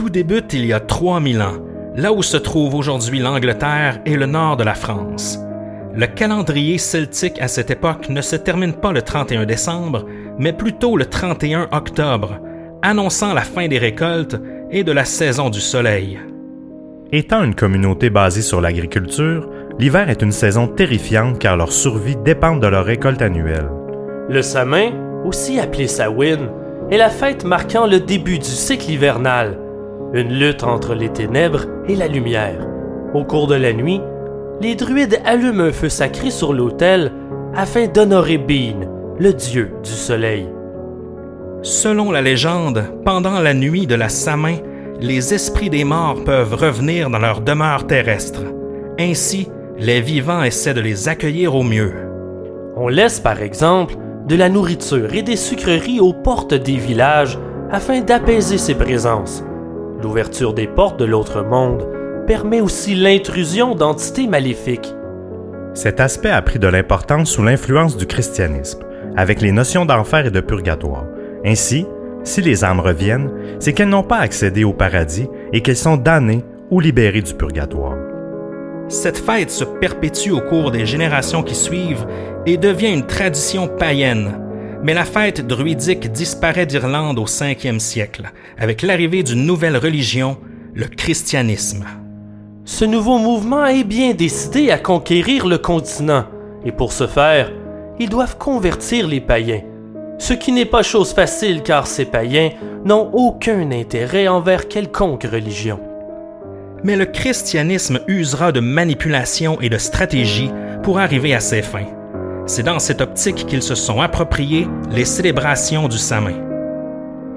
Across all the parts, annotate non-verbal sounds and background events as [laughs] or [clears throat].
Tout débute il y a 3000 ans, là où se trouve aujourd'hui l'Angleterre et le nord de la France. Le calendrier celtique à cette époque ne se termine pas le 31 décembre, mais plutôt le 31 octobre, annonçant la fin des récoltes et de la saison du soleil. Étant une communauté basée sur l'agriculture, l'hiver est une saison terrifiante car leur survie dépend de leur récolte annuelle. Le Samin, aussi appelé Samhain, est la fête marquant le début du cycle hivernal, une lutte entre les ténèbres et la lumière. Au cours de la nuit, les druides allument un feu sacré sur l'autel afin d'honorer Bean, le dieu du soleil. Selon la légende, pendant la nuit de la Samin, les esprits des morts peuvent revenir dans leur demeure terrestre. Ainsi, les vivants essaient de les accueillir au mieux. On laisse par exemple de la nourriture et des sucreries aux portes des villages afin d'apaiser ces présences. L'ouverture des portes de l'autre monde permet aussi l'intrusion d'entités maléfiques. Cet aspect a pris de l'importance sous l'influence du christianisme, avec les notions d'enfer et de purgatoire. Ainsi, si les âmes reviennent, c'est qu'elles n'ont pas accédé au paradis et qu'elles sont damnées ou libérées du purgatoire. Cette fête se perpétue au cours des générations qui suivent et devient une tradition païenne. Mais la fête druidique disparaît d'Irlande au 5e siècle, avec l'arrivée d'une nouvelle religion, le christianisme. Ce nouveau mouvement est bien décidé à conquérir le continent, et pour ce faire, ils doivent convertir les païens. Ce qui n'est pas chose facile car ces païens n'ont aucun intérêt envers quelconque religion. Mais le christianisme usera de manipulation et de stratégie pour arriver à ses fins. C'est dans cette optique qu'ils se sont appropriés les célébrations du Samin.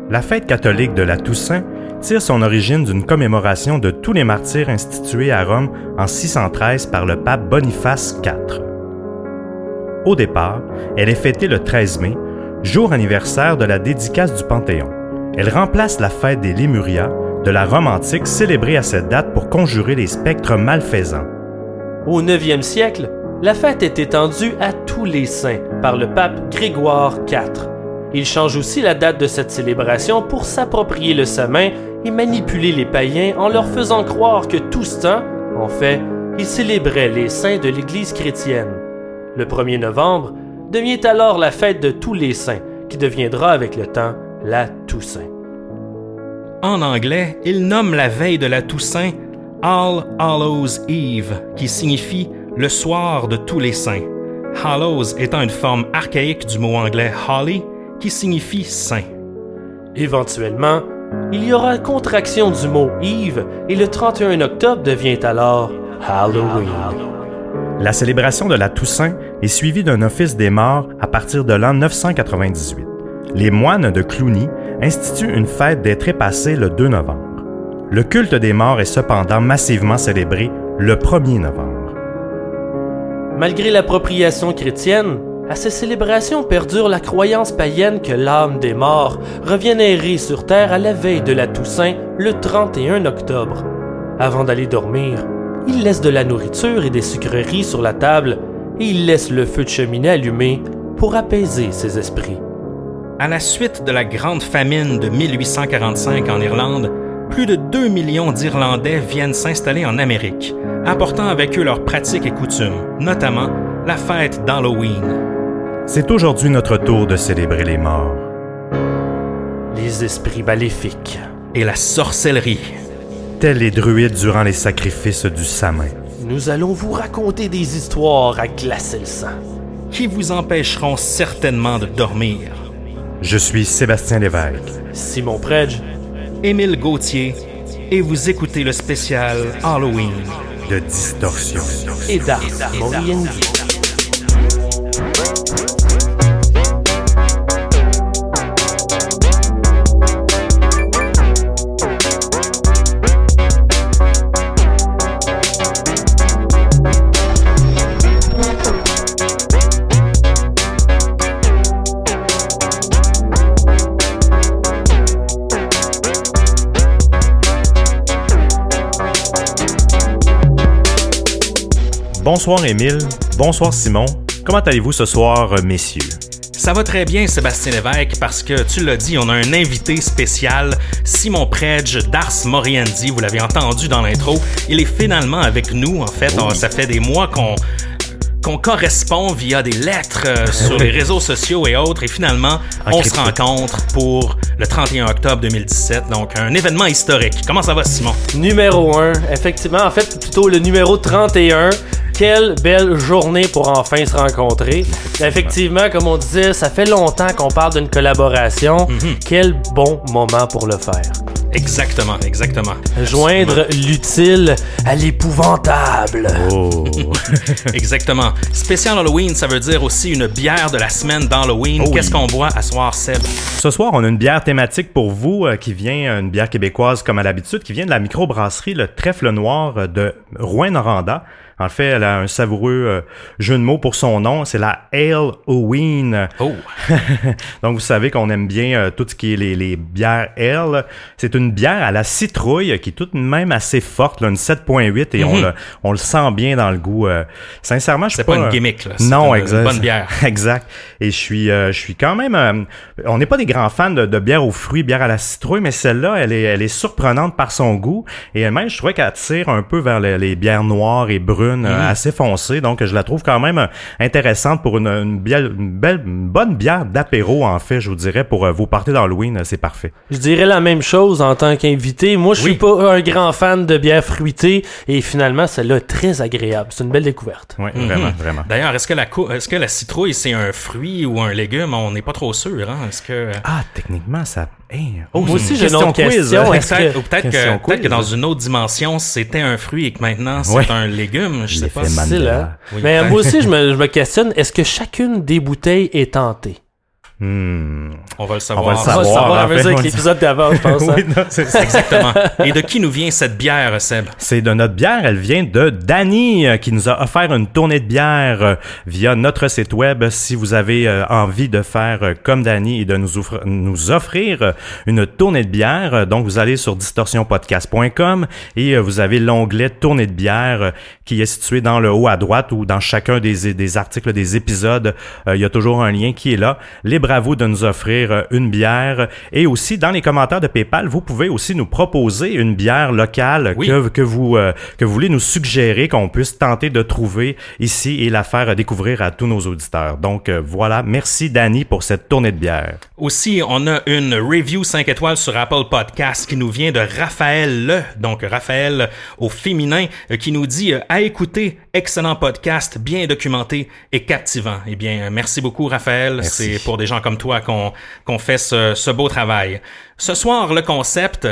La fête catholique de la Toussaint tire son origine d'une commémoration de tous les martyrs institués à Rome en 613 par le pape Boniface IV. Au départ, elle est fêtée le 13 mai, jour anniversaire de la dédicace du Panthéon. Elle remplace la fête des Lémurias de la Rome antique célébrée à cette date pour conjurer les spectres malfaisants. Au 9e siècle, la fête est étendue à tous les saints par le pape Grégoire IV. Il change aussi la date de cette célébration pour s'approprier le samin et manipuler les païens en leur faisant croire que tout ce temps, en fait, il célébrait les saints de l'Église chrétienne. Le 1er novembre devient alors la fête de tous les saints, qui deviendra avec le temps la Toussaint. En anglais, il nomme la veille de la Toussaint All Hallows Eve, qui signifie le soir de tous les saints. Hallows étant une forme archaïque du mot anglais holly, qui signifie saint. Éventuellement, il y aura contraction du mot Eve et le 31 octobre devient alors Halloween. La célébration de la Toussaint est suivie d'un office des morts à partir de l'an 998. Les moines de Cluny instituent une fête des trépassés le 2 novembre. Le culte des morts est cependant massivement célébré le 1er novembre. Malgré l'appropriation chrétienne, à ces célébrations perdure la croyance païenne que l'âme des morts revient errer sur terre à la veille de la Toussaint le 31 octobre. Avant d'aller dormir, il laisse de la nourriture et des sucreries sur la table et il laisse le feu de cheminée allumé pour apaiser ses esprits. À la suite de la grande famine de 1845 en Irlande, plus de 2 millions d'Irlandais viennent s'installer en Amérique, apportant avec eux leurs pratiques et coutumes, notamment la fête d'Halloween. C'est aujourd'hui notre tour de célébrer les morts. Les esprits maléfiques. Et la sorcellerie. Tels les druides durant les sacrifices du Samin. Nous allons vous raconter des histoires à glacer le sang. Qui vous empêcheront certainement de dormir? Je suis Sébastien Lévesque. Simon Predge. Émile Gauthier. Et vous écoutez le spécial Halloween. De Distorsion. Et d'Ars Bonsoir Émile, bonsoir Simon. Comment allez-vous ce soir, euh, messieurs? Ça va très bien, Sébastien Lévesque, parce que tu l'as dit, on a un invité spécial, Simon Predge d'Ars Moriendi. Vous l'avez entendu dans l'intro. Il est finalement avec nous, en fait. Oui. Ça fait des mois qu'on qu'on correspond via des lettres euh, sur les réseaux sociaux et autres. Et finalement, En on crypto. se rencontre pour le 31 octobre 2017. Donc, un événement historique. Comment ça va, Simon? Numéro 1, effectivement, en fait, plutôt le numéro 31. Quelle belle journée pour enfin se rencontrer. Effectivement, comme on disait, ça fait longtemps qu'on parle d'une collaboration. Quel bon moment pour le faire. Exactement, exactement. Joindre l'utile à l'épouvantable. Oh. [laughs] Exactement. Spécial Halloween, ça veut dire aussi une bière de la semaine d'Halloween. Oh oui. Qu'est-ce qu'on boit à soir, Seb? Ce soir, on a une bière thématique pour vous euh, qui vient, une bière québécoise comme à l'habitude, qui vient de la microbrasserie Le Trèfle Noir euh, de Rouen-Noranda. En fait, elle a un savoureux euh, jeu de mots pour son nom. C'est la Ale Halloween. Oh, [laughs] Donc, vous savez qu'on aime bien euh, tout ce qui est les, les bières ale. C'est une bière à la citrouille qui est tout de même assez forte, là, une 7.8 et on, Mhm. le, on le sent bien dans le goût. euh. sincèrement, je suis pas une euh, gimmick, là. Non, une, exact. une bonne bière. [laughs] exact. Et je suis, je suis quand même. on n'est pas des grands fans de, de bière aux fruits, bière à la citrouille, mais celle-là, elle est, elle est surprenante par son goût. Et même, je trouvais qu'elle tire un peu vers les, les bières noires et brunes, Mhm. euh, assez foncées. Donc, je la trouve quand même euh, intéressante pour une, une, bière- une belle, une bonne bière d'apéro, en fait, je vous dirais, pour euh, vos parties d'Halloween, c'est parfait. Je dirais la même chose en tant qu'invité. Moi, je suis Oui. pas un grand fan de bière fruitée et finalement, celle-là est très agréable. C'est une belle découverte. Oui, Mhm. vraiment, vraiment. D'ailleurs, est-ce que la est-ce que la citrouille c'est un fruit ou un légume? On n'est pas trop sûr. Hein? Est-ce que Ah, techniquement, ça. Hey, oh, Moi aussi, j'ai une autre quiz. question. Peut-être que- dans une autre dimension, c'était un fruit et que maintenant c'est Ouais. un légume. Je sais pas. Mandela. Oui, Mais [laughs] moi aussi, je me, je me questionne, est-ce que chacune des bouteilles est tentée? Hmm. On va le savoir. On va le On va savoir. le savoir à en fait, mesure on avec le- l'épisode d'avant, je [laughs] pense. hein. Oui, non, c'est ça. Exactement. Et de qui nous vient cette bière, Seb? C'est de notre bière, elle vient de Danny euh, qui nous a offert une tournée de bière euh, via notre site web. Si vous avez euh, envie de faire comme Danny et de nous, offre- nous offrir une tournée de bière, donc vous allez sur distorsionpodcast.com et vous avez l'onglet tournée de bière qui est situé dans le haut à droite ou dans chacun des, des articles des épisodes. Il y a toujours un lien qui est là. Libre à vous de nous offrir euh, une bière et aussi dans les commentaires de PayPal, vous pouvez aussi nous proposer une bière locale Oui. que, que vous euh, que vous voulez nous suggérer qu'on puisse tenter de trouver ici et la faire découvrir à tous nos auditeurs. Donc euh, voilà, merci Danny pour cette tournée de bière. Aussi, on a une review 5 étoiles sur Apple Podcast qui nous vient de Raphaël Le, donc Raphaël au féminin, euh, qui nous dit euh, à écouter, excellent podcast, bien documenté et captivant. Eh bien, euh, merci beaucoup Raphaël. C'est pour des gens comme toi qu'on qu'on fait ce, ce beau travail. Ce soir, le concept.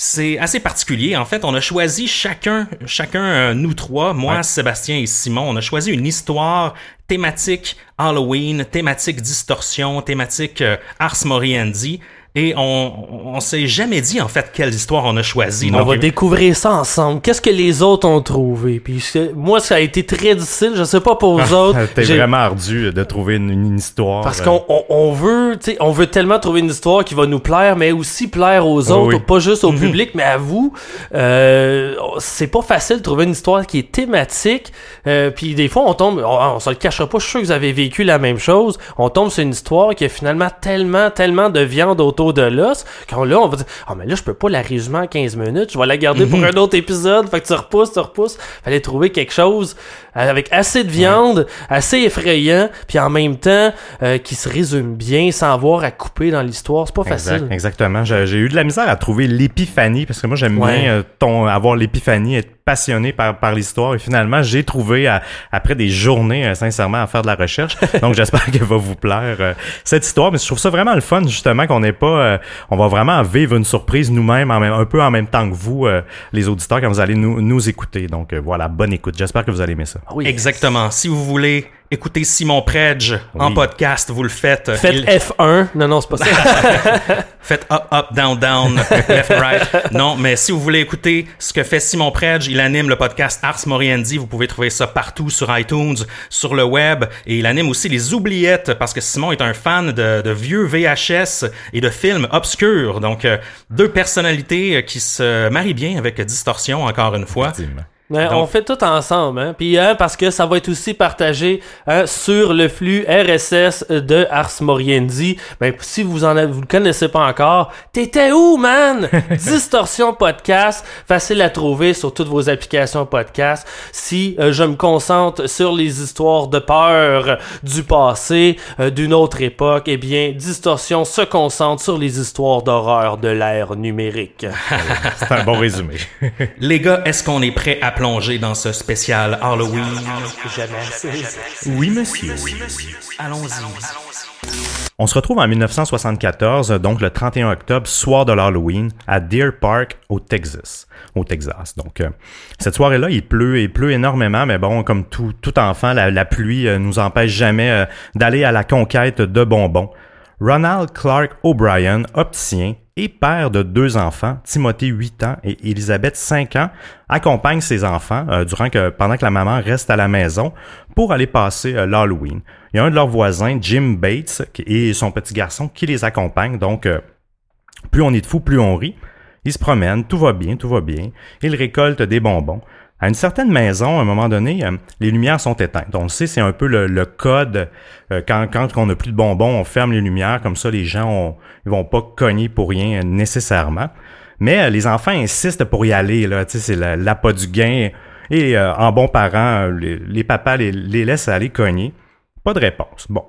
C'est assez particulier. En fait, on a choisi chacun, chacun, euh, nous trois, moi, Ouais. Sébastien et Simon, on a choisi une histoire thématique Halloween, thématique distorsion, thématique euh, Ars Moriendi. Et on, on s'est jamais dit en fait quelle histoire on a choisi. On va découvrir ça ensemble. Qu'est-ce que les autres ont trouvé? Puis moi, ça a été très difficile. Je sais pas pour vous autres. [laughs] C'était J'ai- vraiment ardu de trouver une, une histoire. Parce euh, qu'on on, on veut, tu sais, on veut tellement trouver une histoire qui va nous plaire, mais aussi plaire aux Oh autres, oui. pas juste au Mhm. public, mais à vous. Euh, c'est pas facile de trouver une histoire qui est thématique. Euh, puis des fois, on tombe, on, on se le cachera pas. Je suis sûr que vous avez vécu la même chose. On tombe sur une histoire qui a finalement tellement, tellement de viande autour de l'os quand là, on va dire, ah mais là, je peux pas la résumer en 15 minutes. Je vais la garder pour un autre épisode. Fait que tu repousses, tu repousses. Fallait trouver quelque chose euh, avec assez de viande, assez effrayant, puis en même temps euh, qui se résume bien sans avoir à couper dans l'histoire. C'est pas Exact, facile. exactement. J'ai j'ai eu de la misère à trouver l'épiphanie parce que moi j'aime Ouais. bien euh, ton avoir l'épiphanie, être passionné par par l'histoire et finalement j'ai trouvé à- après des journées euh, sincèrement à faire de la recherche. [laughs] Donc j'espère qu'elle va vous plaire euh, cette histoire. Mais je trouve ça vraiment le fun justement qu'on n'ait pas, euh, on va vraiment vivre une surprise nous-mêmes en même- un peu en même temps que vous euh, les auditeurs quand vous allez nous nous écouter. Donc euh, voilà, bonne écoute. J'espère que vous allez aimer ça. Ah oui. Exactement. Si vous voulez écouter Simon Predge en podcast, vous le faites. Faites Il- F1. Non, non, c'est pas ça. [laughs] Faites up, up, down, down, left, right. Non, mais si vous voulez écouter ce que fait Simon Predge, il anime le podcast Ars Moriendi. Vous pouvez trouver ça partout sur iTunes, sur le web. Et il anime aussi les oubliettes parce que Simon est un fan de, de vieux VHS et de films obscurs. Donc, euh, deux personnalités qui se marient bien avec Distorsion, encore une fois. Ouais, Donc- on fait tout ensemble, hein. Puis hein, parce que ça va être aussi partagé hein, sur le flux RSS de Ars Moriendi. Ben si vous en avez, vous le connaissez pas encore, t'étais où, man? [laughs] Distorsion podcast, facile à trouver sur toutes vos applications podcast. Si euh, je me concentre sur les histoires de peur du passé, euh, d'une autre époque, eh bien Distorsion se concentre sur les histoires d'horreur de l'ère numérique. [laughs] C'est un bon résumé. Les gars, est-ce qu'on est prêt à plonger dans ce spécial Halloween? Oui, monsieur. Allons-y. On se retrouve en 1974, donc le 31 octobre, soir de l'Halloween, à Deer Park, au Texas. Au Texas. Donc, euh, cette soirée-là, il pleut, il pleut énormément, mais bon, comme tout, tout enfant, la, la pluie euh, nous empêche jamais euh, d'aller à la conquête de bonbons. Ronald Clark O'Brien, opticien et père de deux enfants, Timothy 8 ans et Elizabeth 5 ans, accompagne ses enfants euh, durant que, pendant que la maman reste à la maison pour aller passer euh, l'Halloween. Il y a un de leurs voisins, Jim Bates, et son petit garçon qui les accompagne. Donc, euh, plus on est de fous, plus on rit. Ils se promènent, tout va bien, tout va bien. Ils récoltent des bonbons. À une certaine maison, à un moment donné, euh, les lumières sont éteintes. On le sait, c'est un peu le, code. euh, quand, on n'a plus de bonbons, on ferme les lumières. Comme ça, les gens ont, ils vont pas cogner pour rien nécessairement. Mais euh, les enfants insistent pour y aller. Là, c'est la- l'appât du gain. Et en bon parent, euh, les, papas les, les laissent aller cogner. Pas de réponse. Bon.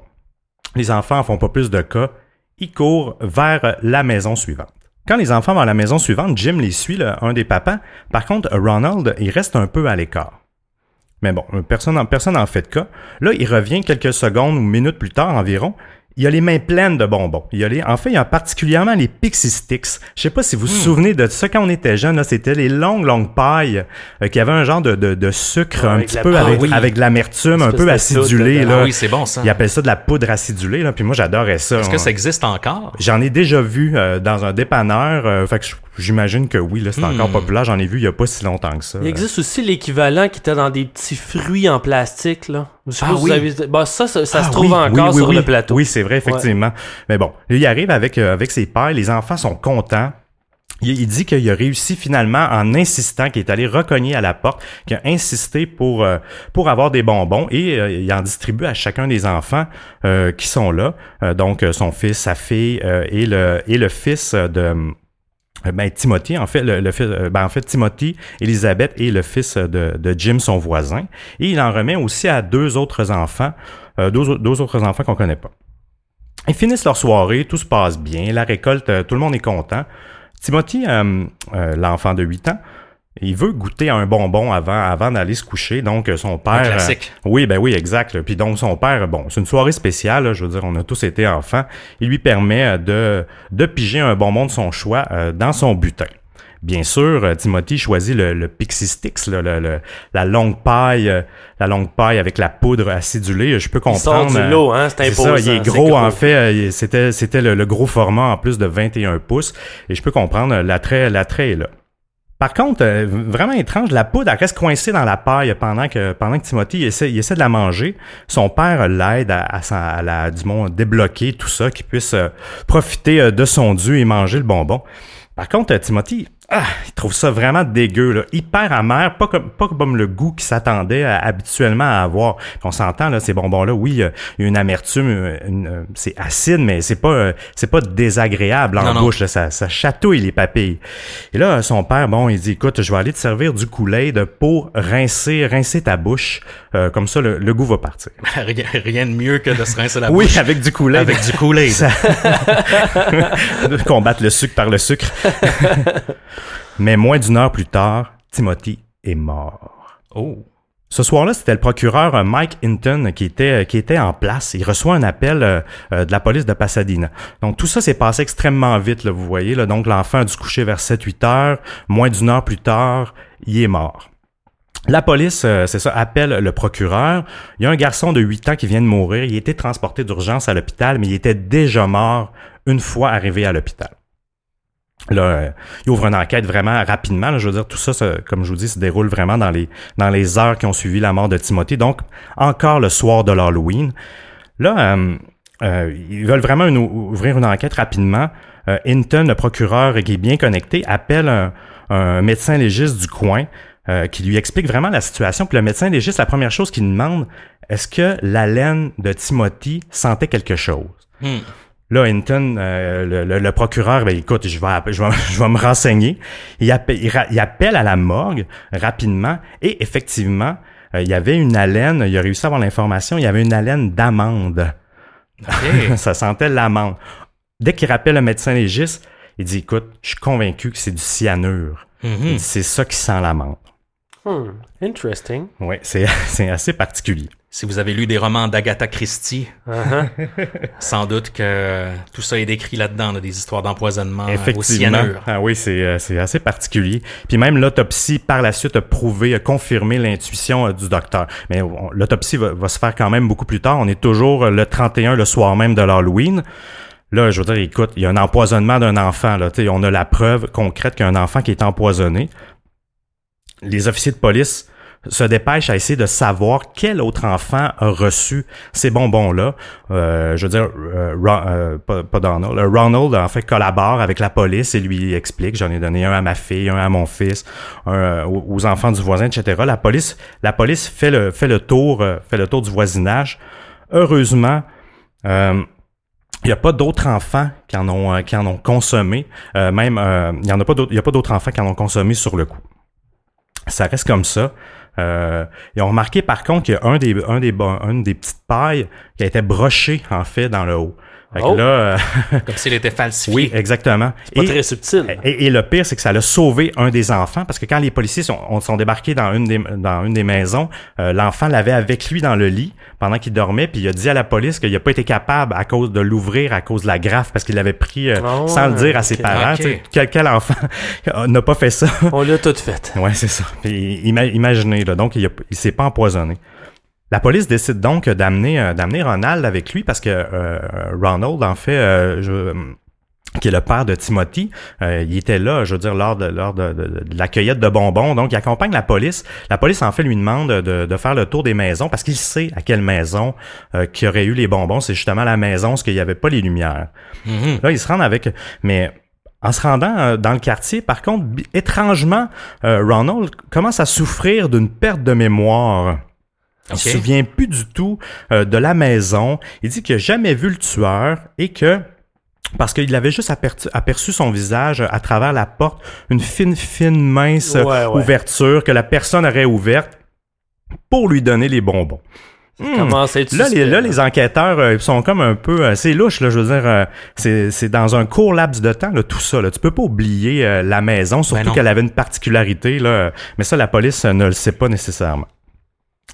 Les enfants en font pas plus de cas. Ils courent vers la maison suivante. Quand les enfants vont à la maison suivante, Jim les suit, là, un des papas. Par contre, Ronald, il reste un peu à l'écart. Mais bon, personne en, personne en fait de cas. Là, il revient quelques secondes ou minutes plus tard environ. Il a les mains pleines de bonbons. Il a les, en fait, il a particulièrement les Pixie Sticks. Je sais pas si vous vous souvenez de ça quand on était jeune. Là, c'était les longues, longues pailles euh, qui avaient un genre de, de, de sucre Ouais, un petit peu avec, oui. avec de l'amertume, un peu acidulé. Là. Ah oui, c'est bon ça. Ils appellent ça de la poudre acidulée. Là. Puis moi, j'adorais ça. Est-ce que ça existe encore? J'en ai déjà vu euh, dans un dépanneur. euh, fait que j- j'imagine que oui, là, c'est Hmm. encore populaire. J'en ai vu il y a pas si longtemps que ça. Il existe aussi l'équivalent qui était dans des petits fruits en plastique, là. Je Ah oui. vous avez... Bah, ça, ça, ça Ah se trouve oui, encore oui, sur le plateau. Oui, c'est vrai, effectivement. Mais bon, il arrive avec, euh, avec ses pères. Les enfants sont contents. Il, dit qu'il a réussi finalement en insistant, qu'il est allé recogner à la porte, qu'il a insisté pour, euh, pour avoir des bonbons et euh, il en distribue à chacun des enfants euh, qui sont là. Donc, son fils, sa fille euh, et, le, et le fils de... Euh, Ben, Timothy, en fait, le, euh, ben, en fait, Timothy, Elisabeth et le fils de, Jim, son voisin. Et il en remet aussi à deux autres enfants, euh, deux, au- deux autres enfants qu'on connaît pas. Ils finissent leur soirée, tout se passe bien, la récolte, tout le monde est content. Timothy, l'enfant de 8 ans, il veut goûter un bonbon avant, avant d'aller se coucher. Donc, euh, son père... Un euh, classique. oui, ben oui, exact. là. Puis donc, son père, bon, c'est une soirée spéciale, là, je veux dire, on a tous été enfants. Il lui permet euh, de, de piger un bonbon de son choix euh, dans son butin. Bien sûr, Timothy choisit le, le Pixie Sticks, là, le- le- la longue paille, euh, la longue paille avec la poudre acidulée. Je peux Il sort comprendre. du lot, hein, c'est imposant. ça, il est c'est gros, en fait. C'était, c'était le, gros format en plus de 21 pouces. Et je peux comprendre, l'attrait, l'attrait est là. Par contre, euh, vraiment étrange, la poudre, elle reste coincée dans la paille pendant que, pendant que Timothy essaie, essaie de la manger. Son père l'aide à, à, la, du débloquer tout ça, qu'il puisse euh, profiter euh, de son dû et manger le bonbon. Par contre, Timothy, ah, il trouve ça vraiment dégueu, là. hyper amer, pas comme, pas comme le goût qu'il s'attendait à- habituellement à avoir. On s'entend, là, ces bonbons-là, oui, euh, il y a une amertume, euh, euh, c'est acide, mais c'est pas, euh, c'est pas désagréable en Non, non. bouche, là, ça, ça chatouille les papilles. Et là, son père, bon, il dit, écoute, je vais aller te servir du Kool-Aid pour rincer, rincer ta bouche, Euh, comme ça, le, le goût va partir. [laughs] rien, de mieux que de se rincer la Oui, bouche avec du Kool-Aid. avec du Kool-Aid. Ça- [laughs] combattre le sucre par le sucre. [laughs] Mais moins d'une heure plus tard, Timothy est mort. Oh. Ce soir-là, c'était le procureur euh, Mike Hinton qui était, qui était en place. Il reçoit un appel euh, euh, de la police de Pasadena. Donc tout ça s'est passé extrêmement vite, là, vous voyez. Là. Donc l'enfant a dû se coucher vers 7-8 heures. Moins d'une heure plus tard, il est mort. La police, euh, c'est ça, appelle le procureur. Il y a un garçon de 8 ans qui vient de mourir. Il a été transporté d'urgence à l'hôpital, mais il était déjà mort une fois arrivé à l'hôpital. Là, euh, il ouvre une enquête vraiment rapidement. je veux dire, tout ça, comme je vous dis, se déroule vraiment dans les, heures qui ont suivi la mort de Timothy. Donc, encore le soir de l'Halloween. Là, euh, euh, ils veulent vraiment ouvrir une enquête rapidement. Hinton, le procureur qui est bien connecté, appelle un, médecin légiste du coin. qui lui explique vraiment la situation. Puis le médecin légiste, la première chose qu'il demande, est-ce que la de Timothy sentait quelque chose? Hmm. Là, Hinton, euh, le, le- le procureur, ben écoute, je vais, je vais, [laughs] je vais me renseigner. Il appelle, il, ra- il appelle à la morgue rapidement et effectivement, euh, il y avait une haleine, il a réussi à avoir l'information, il y avait une haleine d'amande. [laughs] Ça sentait l'amande. Dès qu'il rappelle le médecin légiste, il dit, écoute, je suis convaincu que c'est du cyanure. Mhm. dit, C'est ça qui sent l'amande. Hmm, interesting. Oui, c'est [laughs] c'est assez particulier. Si vous avez lu des romans d'Agatha Christie, Uh-huh. [laughs] sans doute que tout ça est décrit là-dedans, là, des histoires d'empoisonnement euh, au cyanure. Ah oui, c'est euh, c'est assez particulier. Puis même l'autopsie par la suite a prouvé, a confirmé l'intuition euh, du docteur. Mais l'autopsie va, va se faire quand même beaucoup plus tard. On est toujours le 31, le soir même de l'Halloween. Là, je veux dire, écoute, il y a un empoisonnement d'un enfant. Là, on a la preuve concrète qu'il y a un enfant qui est empoisonné. Les officiers de police se dépêchent à essayer de savoir quel autre enfant a reçu ces bonbons-là. Euh, je veux dire, euh, euh, pas, Donald, euh, Ronald en fait collabore avec la police et lui explique, j'en ai donné un à ma fille, un à mon fils, un euh, aux enfants du voisin, etc. La police, la police fait le fait le tour, fait le tour du voisinage. Heureusement. Il n'y a pas d'autres enfants qui en ont qui en ont consommé. Même il y en a pas d'autres. Il y a pas d'autres enfants qui en ont consommé sur le coup. Ça reste comme ça. Euh, ils ont remarqué par contre qu'il y a un des une des petites pailles qui a été brochée en fait dans le haut. Fait que Oh. là, euh, [laughs] Comme s'il était falsifié. oui, exactement. Pas Et- très subtil. et, et le pire, c'est que ça l'a sauvé un des enfants parce que quand les policiers sont, on- sont débarqués dans une des, dans une des maisons, euh, l'enfant l'avait avec lui dans le lit pendant qu'il dormait, puis il a dit à la police qu'il n'a pas été capable à cause de l'ouvrir à cause de la graffe parce qu'il l'avait pris euh, Ah sans le dire à ses parents. Ok. Tu sais, Quel, quel enfant [laughs] n'a pas fait ça? On l'a tout fait. Ouais, c'est ça. Puis, imaginez, là, donc il, a- il s'est pas empoisonné. La police décide donc d'amener euh, d'amener Ronald avec lui parce que euh, Ronald, en fait, euh, je- qui est le père de Timothy, euh, il était là, je veux dire, lors de lors de, de- de la cueillette de bonbons. Donc, il accompagne la police. La police, en fait, lui demande de, de faire le tour des maisons parce qu'il sait à quelle maison euh, qui aurait eu les bonbons. C'est justement la maison où il n'y avait pas les lumières. Mhm. Là, ils se rendent avec... Mais en se rendant euh, dans le quartier, par contre, étrangement, euh, Ronald commence à souffrir d'une perte de mémoire. Il se souvient plus du tout euh, de la maison. Il dit qu'il n'a jamais vu le tueur et que parce qu'il avait juste aperçu, aperçu son visage à travers la porte, une fine, fine, mince Ouais, ouais. ouverture que la personne aurait ouverte pour lui donner les bonbons. Là, les, suspect, là, les enquêteurs euh, sont comme un peu... euh, c'est louche, là, je veux dire. euh, c'est, dans un court laps de temps, là, tout ça. Là. Tu peux pas oublier euh, la maison, surtout Ben qu'elle avait une particularité. Là, mais ça, la police ne le sait pas nécessairement.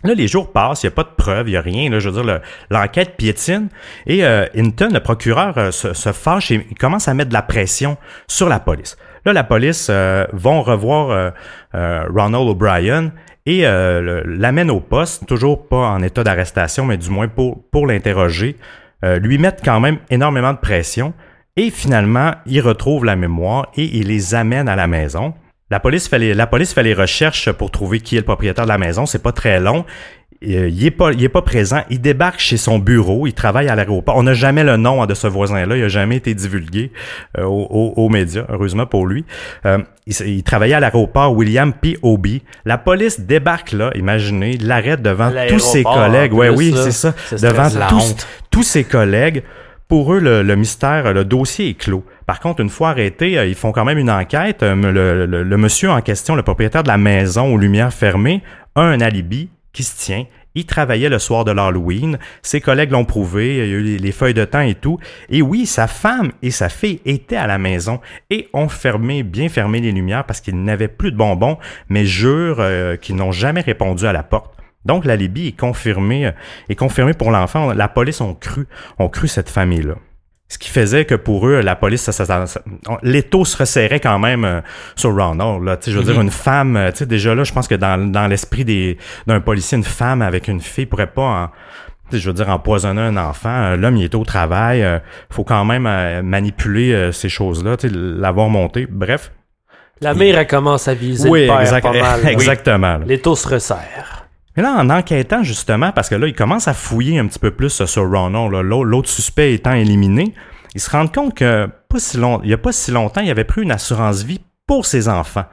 Là, les jours passent, il n'y a pas de preuves, il n'y a rien. Là, je veux dire, le- l'enquête piétine. Et euh, Hinton, le procureur, euh, se, fâche et il commence à mettre de la pression sur la police. Là, la police euh, vont revoir euh, euh, Ronald O'Brien et l'amène au poste, toujours pas en état d'arrestation, mais du moins pour, pour l'interroger. Lui mettent quand même énormément de pression. Et finalement, il retrouve la mémoire et il les amène à la maison. La police fait les, la police fait les recherches pour trouver qui est le propriétaire de la maison. C'est pas très long. Euh, il est pas, il est pas présent. Il débarque chez son bureau. Il travaille à l'aéroport. On n'a jamais le nom hein, de ce voisin-là. Il a jamais été divulgué euh, aux, médias, heureusement pour lui. Euh, il, il travaillait à l'aéroport William P. Obi. La police débarque là. Imaginez, l'arrête devant tous ses collègues. en Ouais, plus, oui, c'est ça. Devant tous, tous ses collègues. Pour eux, le, le mystère, le dossier est clos. Par contre, une fois arrêté, euh, ils font quand même une enquête. Euh, Le, monsieur en question, le propriétaire de la maison aux lumières fermées, a un alibi qui se tient. Il travaillait le soir de l'Halloween. Ses collègues l'ont prouvé. Il y a eu les, les feuilles de temps et tout. Et oui, sa femme et sa fille étaient à la maison et ont fermé, bien fermé les lumières parce qu'ils n'avaient plus de bonbons, mais jurent euh, qu'ils n'ont jamais répondu à la porte. Donc, l'alibi est confirmé, est confirmé pour l'enfant. La police ont cru, ont cru cette famille-là. Ce qui faisait que pour eux, la police, ça, ça, l'étau se resserrait quand même euh, sur Ronald. Là. Je veux dire, une femme, euh, déjà là, je pense que dans, dans l'esprit des, d'un policier, une femme avec une fille pourrait pas, en- je veux dire, empoisonner un enfant. Euh, L'homme, il est au travail. euh, faut quand même manipuler euh, ces choses-là, l'avoir monté. Bref. La mère, elle commence à viser oui, le père exact- pas mal. [laughs] là. exactement. là. Les taux se resserrent. Mais là, en enquêtant justement, parce que là, il commence à fouiller un petit peu plus euh, sur l'au- l'autre suspect étant éliminé, il se rend compte que pas il y a pas si longtemps, il avait pris une assurance vie pour ses enfants.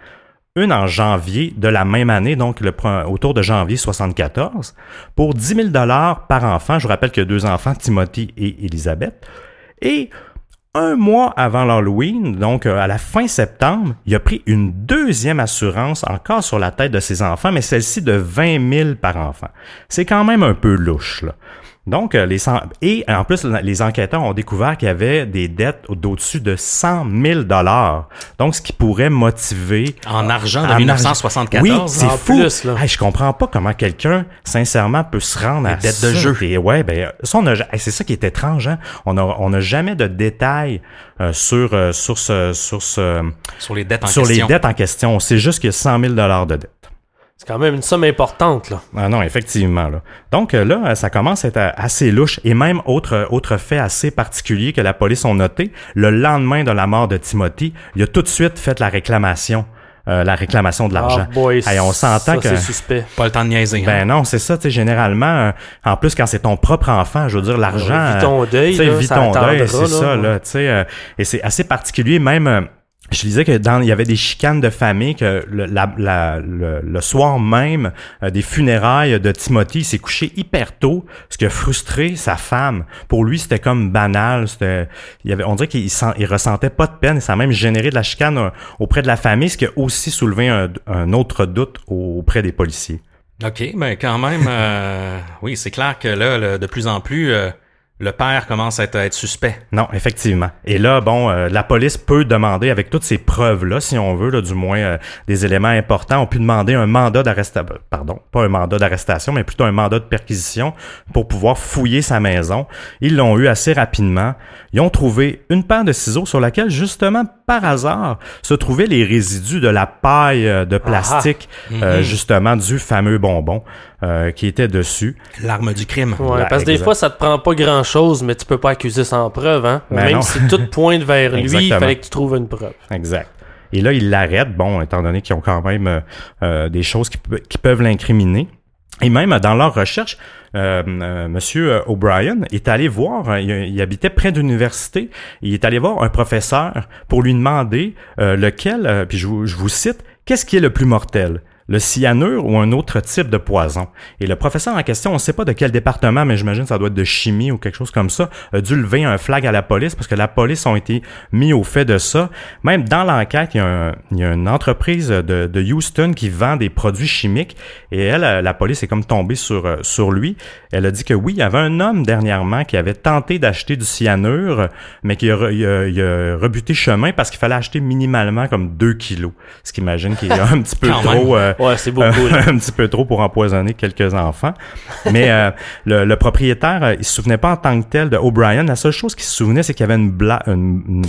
une en janvier de la même année, donc autour de janvier 74, pour 10 000 dollars par enfant. Je vous rappelle qu'il y a deux enfants, Timothy et Elisabeth. Et un mois avant l'Halloween, donc euh, à la fin septembre, il a pris une deuxième assurance encore sur la tête de ses enfants, mais celle-ci de 20 000 par enfant. C'est quand même un peu louche. Là. Donc, euh, les et en plus, les enquêteurs ont découvert qu'il y avait des dettes d'au-dessus de 100 000 dollars. Donc, ce qui pourrait motiver en argent de 1974. Oui, c'est fou. Plus, là. je comprends pas comment quelqu'un, sincèrement, peut se rendre à dettes de jeu. Et ouais, ben ça, c'est ça qui est étrange. Hein? On a, on a jamais de détails euh, sur euh, sur ce sur ce sur les dettes en sur question. les dettes en question. C'est juste qu'il y a 100 000 dollars de dettes. C'est quand même une somme importante, là. Ah non, effectivement. Là. Donc euh, là, ça commence à être assez louche. Et même autre, autre fait assez particulier que la police ont noté, le lendemain de la mort de Timothy, il a tout de suite fait la réclamation. Euh, la réclamation de l'argent. Ah boy, on s'entend que c'est suspect. Pas le temps de niaiser. Ben hein? non, c'est ça, tu sais généralement euh, en plus quand c'est ton propre enfant, je veux dire l'argent vis ton deuil, là, vis ça ton deuil, c'est ça là. tu sais et c'est assez particulier même je disais que dans il y avait des chicanes de famille que le, le, soir même euh, des funérailles de Timothy, s'est couché hyper tôt, ce qui a frustré sa femme. Pour lui, c'était comme banal. C'était, il avait, on dirait qu'il sent, ressentait pas de peine et ça a même généré de la chicane euh, auprès de la famille, ce qui a aussi soulevé un, autre doute auprès des policiers. OK, ben quand même, euh, oui, c'est clair que là, de plus en plus, le père commence à être, à être suspect. Non, effectivement. Et là, bon, euh, la police peut demander, avec toutes ces preuves-là, si on veut, là, du moins euh, des éléments importants, on peut demander un mandat d'arrestation, pardon, pas un mandat d'arrestation, mais plutôt un mandat de perquisition pour pouvoir fouiller sa maison. Ils l'ont eu assez rapidement. Ils ont trouvé une paire de ciseaux sur laquelle, justement, par hasard, se trouvaient les résidus de la paille euh, de plastique, euh, Mhm. justement, du fameux bonbon euh, qui était dessus. L'arme du crime. Ouais, parce que des exact. fois, ça te prend pas grand chose, mais tu peux pas accuser sans preuve, hein. Ben Même non. si tout pointe vers [laughs] lui, il fallait que tu trouves une preuve. Exact. Et là, ils l'arrêtent, bon, étant donné qu'ils ont quand même euh, euh, des choses qui, pe- qui peuvent l'incriminer. Et même dans leur recherche, euh, euh, Monsieur euh, O'Brien est allé voir, euh, il, il habitait près d'une université, il est allé voir un professeur pour lui demander euh, lequel, euh, puis je vous, je vous cite, qu'est-ce qui est le plus mortel? Le cyanure ou un autre type de poison. Et le professeur en question, on ne sait pas de quel département, mais j'imagine que ça doit être de chimie ou quelque chose comme ça, a dû lever un flag à la police parce que la police ont été mis au fait de ça. Même dans l'enquête, il y a, un- il y a une entreprise de, de Houston qui vend des produits chimiques et elle, euh, la police est comme tombée sur, euh, sur lui. Elle a dit que oui, il y avait un homme dernièrement qui avait tenté d'acheter du cyanure, mais qui a, il a- il a rebuté chemin parce qu'il fallait acheter minimalement comme 2 kilos. Ce qui imagine qu'il y a un petit peu trop... euh, Ouais, c'est beaucoup, là. [laughs] un petit peu trop pour empoisonner quelques enfants. Mais euh, [laughs] le, le propriétaire, euh, il se souvenait pas en tant que tel de O'Brien. La seule chose qu'il se souvenait, c'est qu'il y avait une, bla une- une-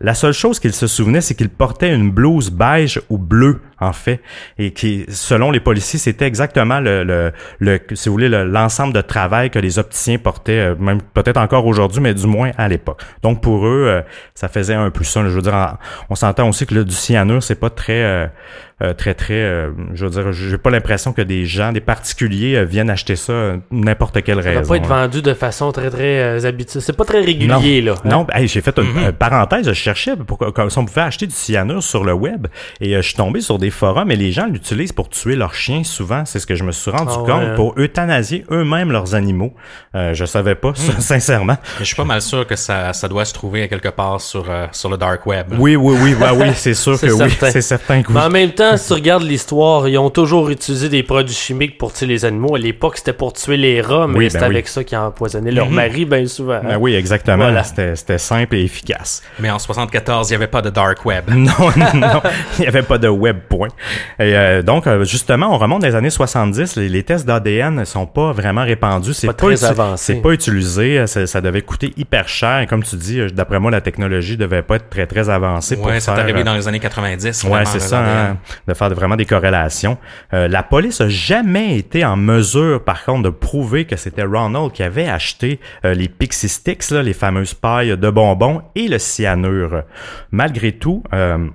La seule chose qu'il se souvenait, c'est qu'il portait une blouse beige ou bleue, en fait, et qui, selon les policiers, c'était exactement le, le, le- si vous voulez, le- l'ensemble de travail que les opticiens portaient, euh, même peut-être encore aujourd'hui, mais du moins à l'époque. Donc pour eux, euh, ça faisait un ça. là. Je veux dire, on s'entend aussi que le, du cyanure, c'est pas très euh, euh, très très euh, je veux dire j'ai pas l'impression que des gens des particuliers euh, viennent acheter ça euh, n'importe quelle Ça doit raison pas être vendu de façon très très euh, habituelle. C'est pas très régulier, là. hein? non, hey, j'ai fait une Mhm. euh, parenthèse, je cherchais pourquoi comme si on pouvait acheter du cyanure sur le web et euh, je suis tombé sur des forums et les gens l'utilisent pour tuer leurs chiens souvent, c'est ce que je me suis rendu Ah compte ouais. pour euthanasier eux-mêmes leurs animaux. Euh, je savais pas ça, [laughs] sincèrement. Mais je suis pas mal sûr que ça, ça doit se trouver quelque part sur, euh, sur le dark web. Oui, oui, oui, bah oui, c'est sûr [laughs] que oui, c'est certain que oui. Mais en même temps, si tu regardes l'histoire, ils ont toujours utilisé des produits chimiques pour tuer les animaux. À l'époque, c'était pour tuer les rats, mais Oui, ben c'était oui. avec ça qu'ils empoisonnaient leur Mhm. mari bien souvent. Ben oui, exactement, Voilà. c'était c'était simple et efficace. Mais en 74, il n'y avait pas de dark web. [laughs] Non, non, il n'y avait pas de web point. Et euh, donc, euh, justement, on remonte des années 70, les, les tests d'ADN ne sont pas vraiment répandus. C'est Pas très uti- avancé. C'est pas utilisé, ça, ça devait coûter hyper cher. Et comme tu dis, euh, d'après moi, la technologie devait pas être très, très avancée pour Ouais, c'est faire, arrivé euh, dans les années 90. Ouais, c'est ça, hein, de faire vraiment des corrélations. Euh, la police a jamais été en mesure, par contre, de prouver que c'était Ronald qui avait acheté euh, les Pixie Sticks, là, les fameuses pailles de bonbons et le cyanure. Malgré tout, euh,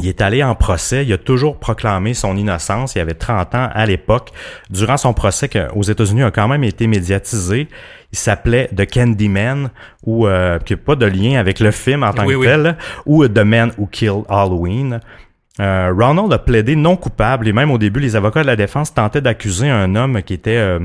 il est allé en procès, il a toujours proclamé son innocence, il avait 30 ans à l'époque. Durant son procès qui, aux États-Unis a quand même été médiatisé, il s'appelait The Candyman ou euh, qui n'a pas de lien avec le film en tant Oui, que oui. tel, ou The Man Who Killed Halloween. Euh, Ronald a plaidé non coupable et même au début, les avocats de la défense tentaient d'accuser un homme qui était euh,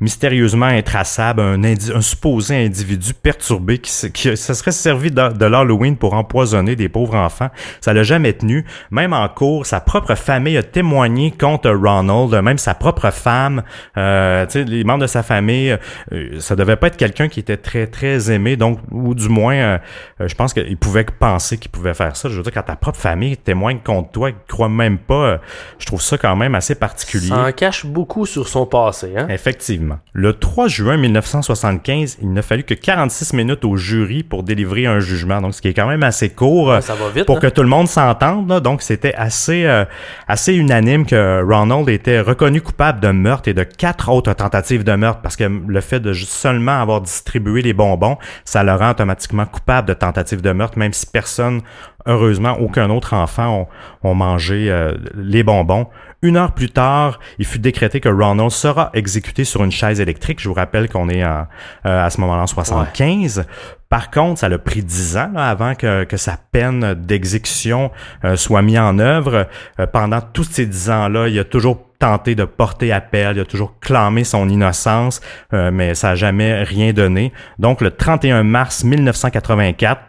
mystérieusement intraçable, un, supposé individu perturbé qui, se serait servi de, l'Halloween pour empoisonner des pauvres enfants. Ça l'a jamais tenu. Même en cours, sa propre famille a témoigné contre Ronald, même sa propre femme, euh, les membres de sa famille. Euh, ça devait pas être quelqu'un qui était très très aimé, donc ou du moins, je pense qu'il pouvait penser qu'il pouvait faire ça. Je veux dire, quand ta propre famille témoigne contre toi, croit même pas, euh, je trouve ça quand même assez particulier. Ça en cache beaucoup sur son passé, hein? Effectivement. Le 3 juin 1975, il n'a fallu que 46 minutes au jury pour délivrer un jugement, donc ce qui est quand même assez court ça va vite, pour hein? que tout le monde s'entende. Donc c'était assez euh, assez unanime que Ronald était reconnu coupable de meurtre et de quatre autres tentatives de meurtre parce que le fait de seulement avoir distribué les bonbons, ça le rend automatiquement coupable de tentative de meurtre, même si personne, heureusement, aucun autre enfant ont, mangé euh, les bonbons. Une heure plus tard, il fut décrété que Ronald sera exécuté sur une chaise électrique. Je vous rappelle qu'on est en, euh, à ce moment-là en 75. Par contre, ça a pris dix ans là, avant que, que, sa peine d'exécution euh, soit mise en œuvre. pendant tous ces dix ans-là, il a toujours tenté de porter appel, il a toujours clamé son innocence, euh, mais ça n'a jamais rien donné. Donc le 31 mars 1984,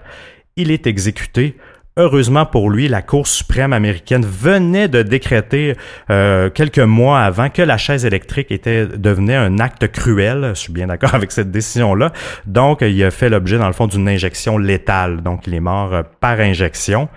il est exécuté. Heureusement pour lui, la Cour suprême américaine venait de décréter euh, quelques mois avant que la chaise électrique était devenait un acte cruel. Je suis bien d'accord [laughs] avec cette décision-là. Donc, il a fait l'objet, dans le fond, d'une injection létale. Donc, il est mort euh, par injection.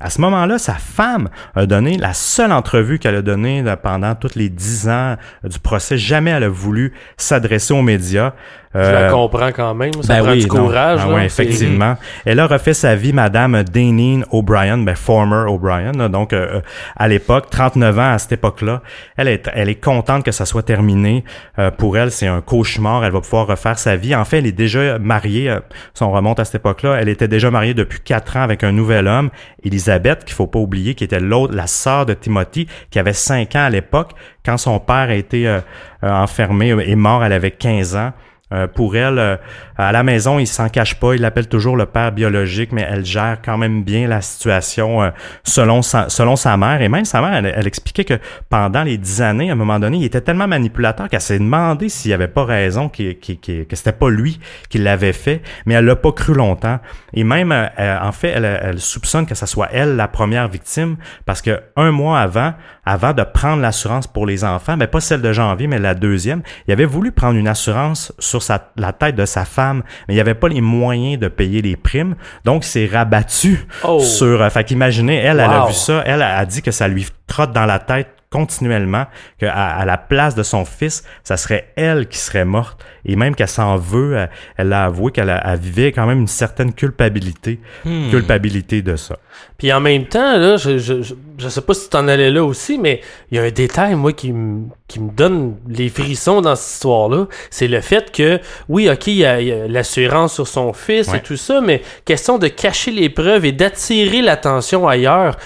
À ce moment-là, sa femme a donné la seule entrevue qu'elle a donnée pendant tous les dix ans du procès. Jamais elle a voulu s'adresser aux médias. Je la euh, comprends quand même. Ça ben prend oui, du courage. Ah, ouais, effectivement. Elle a refait sa vie, Madame Danine O'Brien, ben former O'Brien. Donc, euh, à l'époque, 39 ans à cette époque-là, elle est, elle est contente que ça soit terminé. Euh, pour elle, c'est un cauchemar. Elle va pouvoir refaire sa vie. En fait, elle est déjà mariée. si on remonte à cette époque-là, elle était déjà mariée depuis quatre ans avec un nouvel homme, Elisabeth, qu'il faut pas oublier, qui était l'autre, la sœur de Timothy, qui avait cinq ans à l'époque. Quand son père a été enfermé et mort, elle avait 15 ans. Euh, pour elle, euh, à la maison, il s'en cache pas, il l'appelle toujours le père biologique, mais elle gère quand même bien la situation euh, selon sa, selon sa mère. Et même sa mère, elle, expliquait que pendant les dix années, à un moment donné, il était tellement manipulateur qu'elle s'est demandé s'il avait pas raison, qu que c'était pas lui qui l'avait fait, mais elle l'a pas cru longtemps. Et même, en fait, elle, elle soupçonne que ce soit elle la première victime, parce que un mois avant, avant de prendre l'assurance pour les enfants, mais pas celle de janvier, mais la deuxième, il avait voulu prendre une assurance sur sa, la tête de sa femme, mais il n'y avait pas les moyens de payer les primes, donc c'est rabattu Oh. sur. Euh, fait qu'imaginez, elle, elle a vu ça, elle a dit que ça lui trotte dans la tête continuellement qu'à à la place de son fils, ça serait elle qui serait morte et même qu'elle s'en veut, elle, elle a avoué qu'elle vivait quand même une certaine culpabilité, Hmm. culpabilité de ça. Puis en même temps, là, je, je, je, je sais pas si t'en allais là aussi, mais il y a un détail, moi, qui, me- qui me donne les frissons dans cette histoire-là. C'est le fait que, oui, OK, il y a, il y a l'assurance sur son fils Ouais. et tout ça, mais question de cacher les preuves et d'attirer l'attention ailleurs.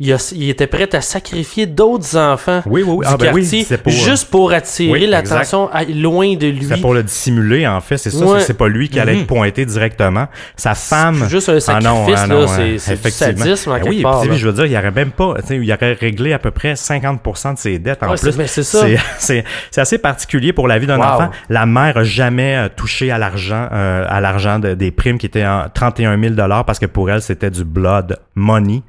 Il, a- il était prêt à sacrifier d'autres enfants Oui, oui, oui. du Ah, ben oui, quartier c'est pour- juste pour attirer l'attention loin de lui. C'est pour le dissimuler, en fait. C'est ça, Ouais. c'est- pas lui qui allait Mhm. être pointé directement. Sa femme. Juste un Ah sacrifice, non, ah non, là, hein, c'est c'est du sadisme en Ben oui, part. puis, je veux dire, il aurait même pas, tu sais, il aurait réglé à peu près 50% de ses dettes en Ouais, plus. c'est- mais c'est ça. C'est- [laughs] C'est c'est assez particulier pour la vie d'un Wow. enfant. La mère a jamais euh, touché à l'argent, euh, à l'argent de- des primes qui étaient en 31 000 dollars parce que pour elle c'était du blood money.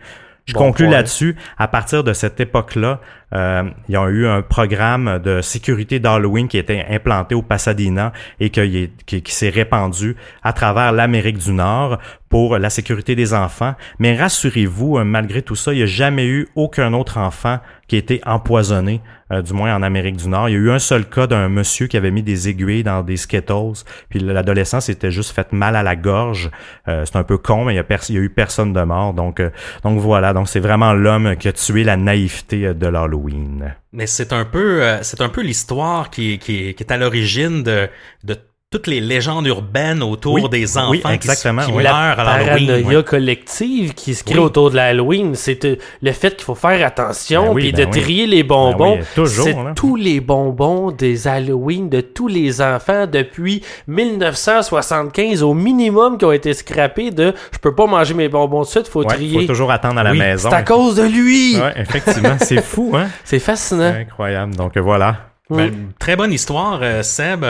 Je Bon conclus là-dessus. À partir de cette époque-là, euh, il y a eu un programme de sécurité d'Halloween qui était implanté au Pasadena et qui, est- qui- qui s'est répandu à travers l'Amérique du Nord pour la sécurité des enfants. Mais rassurez-vous, euh, malgré tout ça, il n'y a jamais eu aucun autre enfant qui a été empoisonné, euh, du moins en Amérique du Nord. Il y a eu un seul cas d'un monsieur qui avait mis des aiguilles dans des Skittles, puis l'adolescent s'était juste fait mal à la gorge. Euh, c'est un peu con, mais il y a, eu personne de mort. Donc, euh, donc voilà, donc c'est vraiment l'homme qui a tué la naïveté de l'Halloween. Mais c'est un peu, c'est un peu l'histoire qui, qui, qui est à l'origine de, de toutes les légendes urbaines autour Oui, des enfants oui, exactement, qui, oui. meurent à l'Halloween. paranoïa ouais. collective qui se crée autour de l'Halloween. C'est euh, le fait qu'il faut faire attention Ben puis ben de trier les bonbons. Ben oui, toujours, c'est tous les bonbons des Halloween de tous les enfants depuis 1975 au minimum qui ont été scrappés de je peux pas manger mes bonbons de suite, faut Ouais, trier. faut toujours attendre à la maison. C'est à cause de lui. Ouais, effectivement, [laughs] c'est fou, hein? C'est fascinant. Incroyable. Donc euh, voilà. Ben, très bonne histoire, euh, Seb.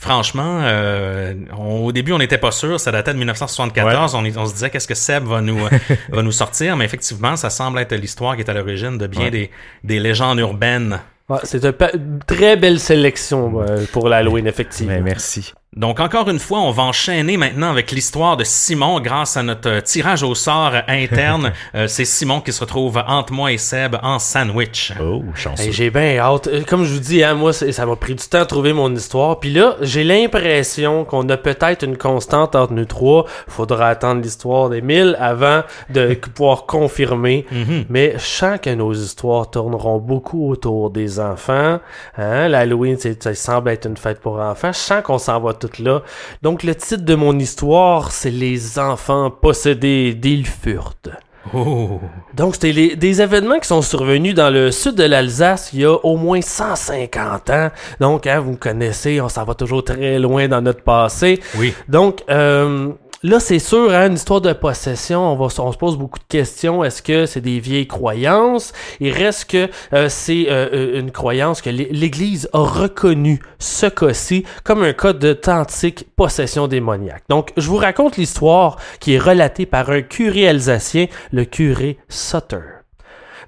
Franchement, euh, on- au début, on n'était pas sûr. Ça datait de 1974. On, on se disait qu'est-ce que Seb va nous [laughs] va nous sortir, mais effectivement, ça semble être l'histoire qui est à l'origine de bien Ouais. des, des légendes urbaines. Ouais, c'est une très belle sélection euh, pour l'Halloween, effectivement. Mais merci. Donc, encore une fois, on va enchaîner maintenant avec l'histoire de Simon grâce à notre euh, tirage au sort interne. [laughs] Euh, C'est Simon qui se retrouve entre moi et Seb en sandwich. Oh, chanceux. Hey, j'ai bien hâte. Euh, Comme je vous dis, hein, moi, ça m'a pris du temps à trouver mon histoire. Puis là, j'ai l'impression qu'on a peut-être une constante entre nous trois. Faudra attendre l'histoire d'Émile avant de [laughs] pouvoir confirmer. Mhm. Mais je sens que nos histoires tourneront beaucoup autour des enfants. Hein? L'Halloween, c'est- ça semble être une fête pour enfants. Je sens qu'on s'en va tout là. Donc, le titre de mon histoire, c'est Les enfants possédés d'Ilfurt. Oh. Donc, c'était des événements qui sont survenus dans le sud de l'Alsace il y a au moins 150 ans. Donc, hein, vous me connaissez, on s'en va toujours très loin dans notre passé. Oui. Donc, euh, là, c'est sûr, hein, une histoire de possession, on, va, on se pose beaucoup de questions. Est-ce que c'est des vieilles croyances? Il reste que euh, c'est euh, euh, une croyance que l'É- l'Église a reconnu ce cas-ci comme un cas d'authentique possession démoniaque. Donc, je vous raconte l'histoire qui est relatée par un curé alsacien, le curé Sutter.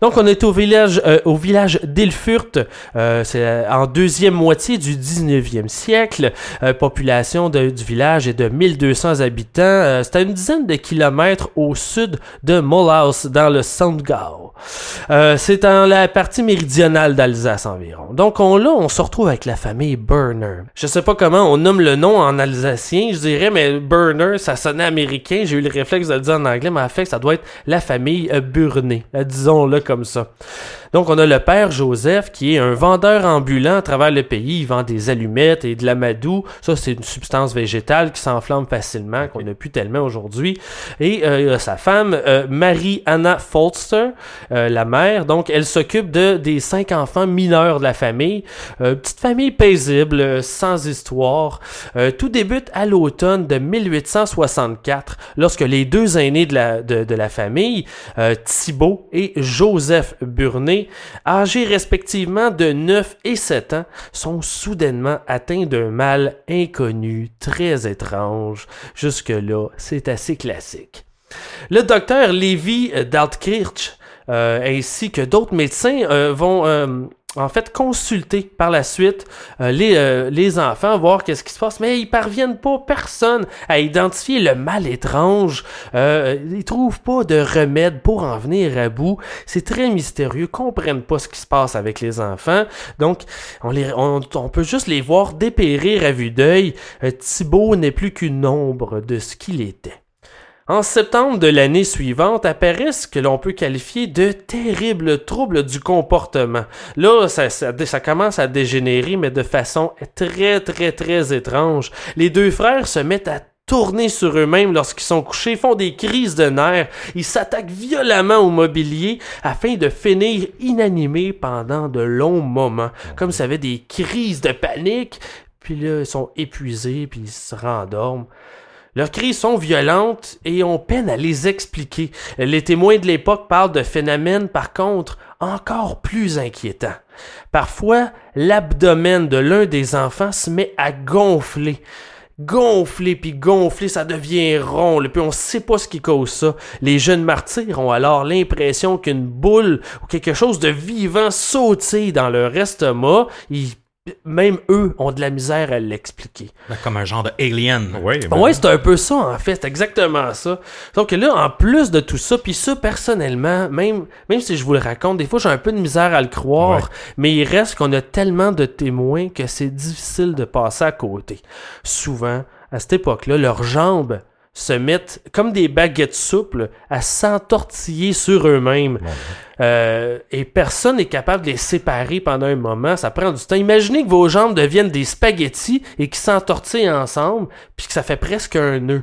Donc, on est au village, euh, au village d'Ilfurt, euh, c'est euh, en deuxième moitié du 19e siècle. Euh, population du village est de 1200 habitants. Euh, c'est à une dizaine de kilomètres au sud de Mulhouse, dans le Sundgau. Euh, c'est dans la partie méridionale d'Alsace environ. Donc, on, là, on se retrouve avec la famille Burner. Je sais pas comment on nomme le nom en alsacien, je dirais, mais Burner, ça sonnait américain. J'ai eu le réflexe de le dire en anglais, mais en fait, ça doit être la famille Burnet. Disons-le comme ça. Donc, on a le père Joseph qui est un vendeur ambulant à travers le pays. Il vend des allumettes et de l'amadou. Ça, c'est une substance végétale qui s'enflamme facilement, qu'on n'a plus tellement aujourd'hui. Et euh, il y a sa femme, euh, Marie-Anna Folster, euh, la mère. Donc, elle s'occupe de, des cinq enfants mineurs de la famille. Euh, petite famille paisible, sans histoire. Euh, tout débute à l'automne de 1864, lorsque les deux aînés de la, de, de la famille, euh, Thibault et Joseph Burnet, âgés respectivement de 9 et 7 ans, sont soudainement atteints d'un mal inconnu, très étrange. Jusque-là, c'est assez classique. Le docteur Lévy Daltkirch euh, ainsi que d'autres médecins euh, vont euh, en fait consulter par la suite euh, les, euh, les enfants, voir qu'est-ce qui se passe, mais ils parviennent pas, personne, à identifier le mal étrange. Euh, ils trouvent pas de remède pour en venir à bout. C'est très mystérieux, comprennent pas ce qui se passe avec les enfants. Donc, on, on, peut juste les voir dépérir à vue d'œil. Euh, Thibaut n'est plus qu'une ombre de ce qu'il était. En septembre de l'année suivante apparaît ce que l'on peut qualifier de terribles troubles du comportement. Là, ça, ça, ça commence à dégénérer, mais de façon très, très, très étrange. Les deux frères se mettent à tourner sur eux-mêmes lorsqu'ils sont couchés, font des crises de nerfs, ils s'attaquent violemment au mobilier afin de finir inanimés pendant de longs moments, comme ça avait des crises de panique, puis là, ils sont épuisés, puis ils se rendorment. Leurs crises sont violentes et on peine à les expliquer. Les témoins de l'époque parlent de phénomènes, par contre, encore plus inquiétants. Parfois, l'abdomen de l'un des enfants se met à gonfler. Gonfler puis gonfler, ça devient rond, puis on sait pas ce qui cause ça. Les jeunes martyrs ont alors l'impression qu'une boule ou quelque chose de vivant sautille dans leur estomac. Même eux ont de la misère à l'expliquer. Comme un genre de alien. Oui, ben, Ouais, c'est un peu ça, en fait. C'est exactement ça. Donc là, en plus de tout ça, puis ça, personnellement, même, même si je vous le raconte, des fois, j'ai un peu de misère à le croire, Ouais. mais il reste qu'on a tellement de témoins que c'est difficile de passer à côté. Souvent, à cette époque-là, leurs jambes se mettent comme des baguettes souples à s'entortiller sur eux-mêmes. Euh, et personne n'est capable de les séparer pendant un moment. Ça prend du temps. Imaginez que vos jambes deviennent des spaghettis et qu'ils s'entortillent ensemble, puis que ça fait presque un nœud.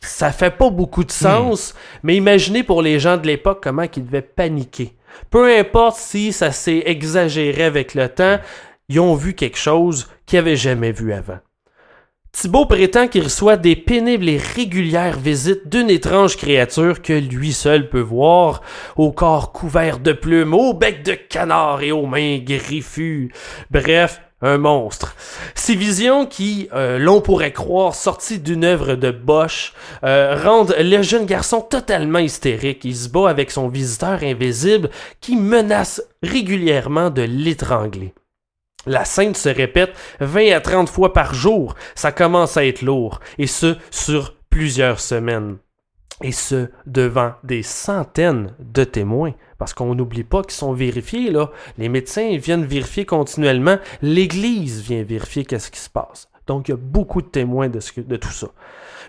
Ça fait pas beaucoup de sens, mais imaginez pour les gens de l'époque comment ils devaient paniquer. Peu importe si ça s'est exagéré avec le temps, ils ont vu quelque chose qu'ils n'avaient jamais vu avant. Thibault prétend qu'il reçoit des pénibles et régulières visites d'une étrange créature que lui seul peut voir, au corps couvert de plumes, au bec de canard et aux mains griffues. Bref, un monstre. Ces visions qui, euh, l'on pourrait croire sorties d'une œuvre de Bosch, euh, rendent le jeune garçon totalement hystérique. Il se bat avec son visiteur invisible qui menace régulièrement de l'étrangler. La scène se répète 20 à 30 fois par jour. Ça commence à être lourd. Et ce, sur plusieurs semaines. Et ce, devant des centaines de témoins. Parce qu'on n'oublie pas qu'ils sont vérifiés, là. Les médecins viennent vérifier continuellement. L'Église vient vérifier qu'est-ce qui se passe. Donc, il y a beaucoup de témoins de, de tout ça.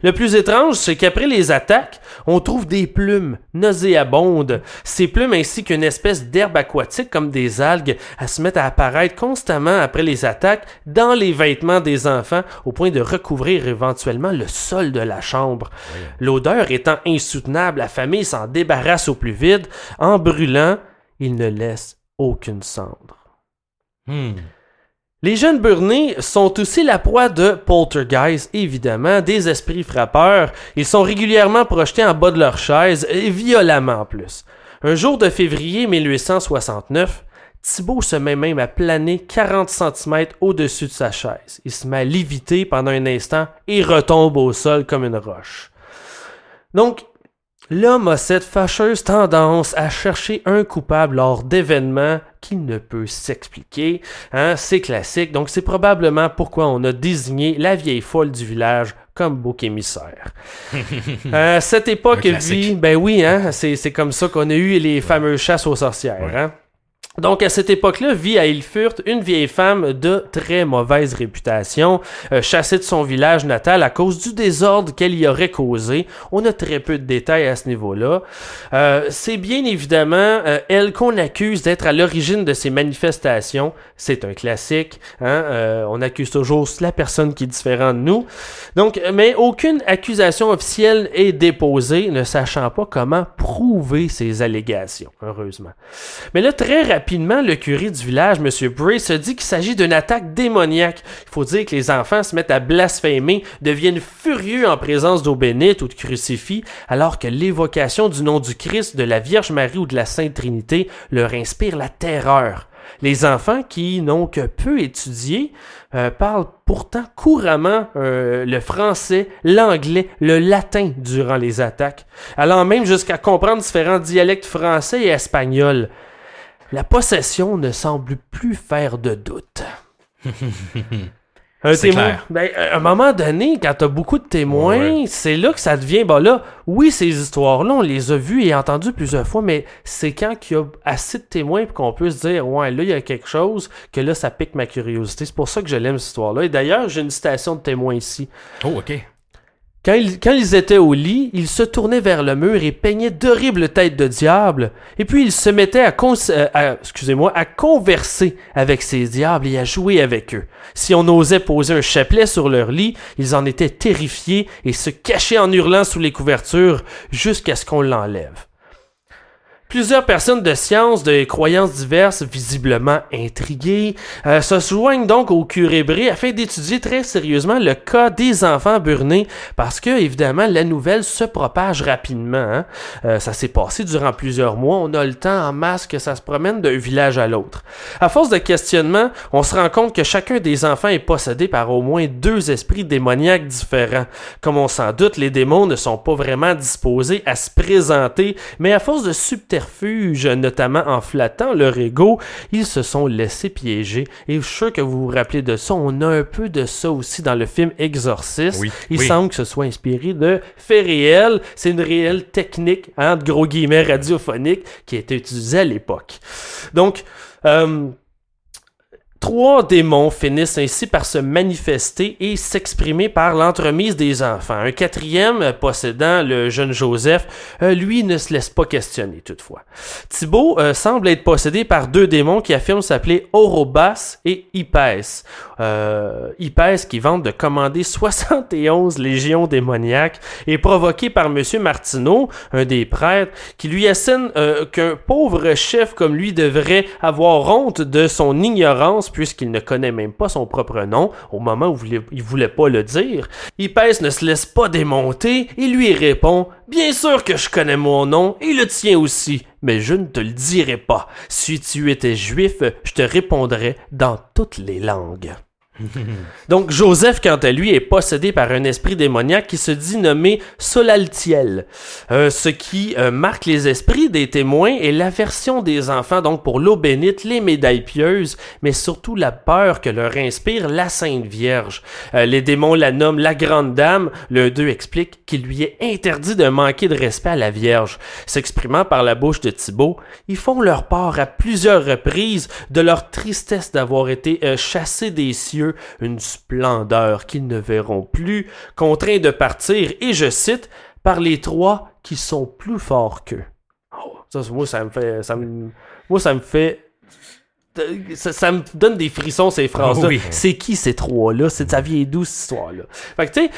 Le plus étrange, c'est qu'après les attaques, on trouve des plumes nauséabondes. Ces plumes ainsi qu'une espèce d'herbe aquatique comme des algues, elles se mettent à apparaître constamment après les attaques dans les vêtements des enfants au point de recouvrir éventuellement le sol de la chambre. L'odeur étant insoutenable, la famille s'en débarrasse au plus vite. En brûlant, il ne laisse aucune cendre. Hmm. Les jeunes burnés sont aussi la proie de poltergeists, évidemment, des esprits frappeurs. Ils sont régulièrement projetés en bas de leur chaise, et violemment en plus. Un jour de février 1869, Thibault se met même à planer 40 cm au-dessus de sa chaise. Il se met à léviter pendant un instant et retombe au sol comme une roche. Donc, L'homme a cette fâcheuse tendance à chercher un coupable lors d'événements qui ne peut s'expliquer. Hein, c'est classique, donc c'est probablement pourquoi on a désigné la vieille folle du village comme bouc émissaire. [laughs] euh, cette époque vit, ben oui, hein, c'est comme ça qu'on a eu les fameuses chasses aux sorcières. Hein. Donc à cette époque-là, vit à Ilfurt une vieille femme de très mauvaise réputation, euh, chassée de son village natal à cause du désordre qu'elle y aurait causé. On a très peu de détails à ce niveau-là. Euh, c'est bien évidemment euh, elle qu'on accuse d'être à l'origine de ces manifestations. C'est un classique. Hein? on accuse toujours la personne qui est différente de nous. Donc, mais aucune accusation officielle est déposée, ne sachant pas comment prouver ces allégations. Heureusement. Mais là, très rapidement rapidement, le curé du village, M. Bray, se dit qu'il s'agit d'une attaque démoniaque. Il faut dire que les enfants se mettent à blasphémer, deviennent furieux en présence d'eau bénite ou de crucifix, alors que l'évocation du nom du Christ, de la Vierge Marie ou de la Sainte Trinité leur inspire la terreur. Les enfants qui n'ont que peu étudié euh, parlent pourtant couramment euh, le français, l'anglais, le latin durant les attaques, allant même jusqu'à comprendre différents dialectes français et espagnols la possession ne semble plus faire de doute. [laughs] Un témoin, ben, à un moment donné, quand t'as beaucoup de témoins, c'est là que ça devient, bah là, oui, ces histoires-là, on les a vues et entendues plusieurs fois, mais c'est quand qu'il y a assez de témoins pour qu'on peut se dire, ouais, là, il y a quelque chose, que là, ça pique ma curiosité. C'est pour ça que je l'aime, cette histoire-là. Et d'ailleurs, j'ai une citation de témoin ici. Oh, ok. Quand ils, étaient au lit, ils se tournaient vers le mur et peignaient d'horribles têtes de diable, et puis ils se mettaient à, euh, à converser avec ces diables et à jouer avec eux. Si on osait poser un chapelet sur leur lit, ils en étaient terrifiés et se cachaient en hurlant sous les couvertures jusqu'à ce qu'on l'enlève. Plusieurs personnes de sciences, de croyances diverses, visiblement intriguées, euh, se joignent donc au curé Bré afin d'étudier très sérieusement le cas des enfants burnés, parce que évidemment la nouvelle se propage rapidement. Hein. Euh, ça s'est passé durant plusieurs mois, on a le temps en masse que ça se promène d'un village à l'autre. À force de questionnement, on se rend compte que chacun des enfants est possédé par au moins deux esprits démoniaques différents. Comme on s'en doute, les démons ne sont pas vraiment disposés à se présenter, mais à force de notamment en flattant leur ego, ils se sont laissés piéger. Et je suis sûr que vous vous rappelez de ça. On a un peu de ça aussi dans le film Exorcist. Il semble que ce soit inspiré de faits réels. C'est une réelle technique, hein, de gros guillemets radiophonique, qui a été utilisée à l'époque. Donc, euh, Trois démons finissent ainsi par se manifester et s'exprimer par l'entremise des enfants. Un quatrième, euh, possédant le jeune Joseph, euh, lui ne se laisse pas questionner toutefois. Thibaut euh, semble être possédé par deux démons qui affirment s'appeler Orobas et Hippès. Euh, Hippès qui vante de commander [laughs] 71 légions démoniaques et provoqué par Monsieur Martineau, un des prêtres, qui lui assène qu'un pauvre chef comme lui devrait avoir honte de son ignorance puisqu'il ne connaît même pas son propre nom au moment où il voulait pas le dire. Hippès ne se laisse pas démonter et lui répond Bien sûr que je connais mon nom et le tien aussi, mais je ne te le dirai pas. Si tu étais juif, je te répondrais dans toutes les langues. [laughs] Donc Joseph, quant à lui, est possédé par un esprit démoniaque qui se dit nommé Solaltiel, euh, ce qui euh, marque les esprits des témoins et l'aversion des enfants, donc pour l'eau bénite, les médailles pieuses, mais surtout la peur que leur inspire la Sainte Vierge. Euh, les démons la nomment la Grande Dame, l'un d'eux explique qu'il lui est interdit de manquer de respect à la Vierge. S'exprimant par la bouche de Thibaut, ils font leur part à plusieurs reprises de leur tristesse d'avoir été chassés des cieux une splendeur qu'ils ne verront plus, contraints de partir, et je cite, par les trois qui sont plus forts qu'eux. Oh, ça, moi, ça me fait. Ça me, moi, ça me fait. Ça, me donne des frissons ces phrases-là. C'est qui ces trois-là? C'est sa vieille douce histoire-là? Fait que tu sais,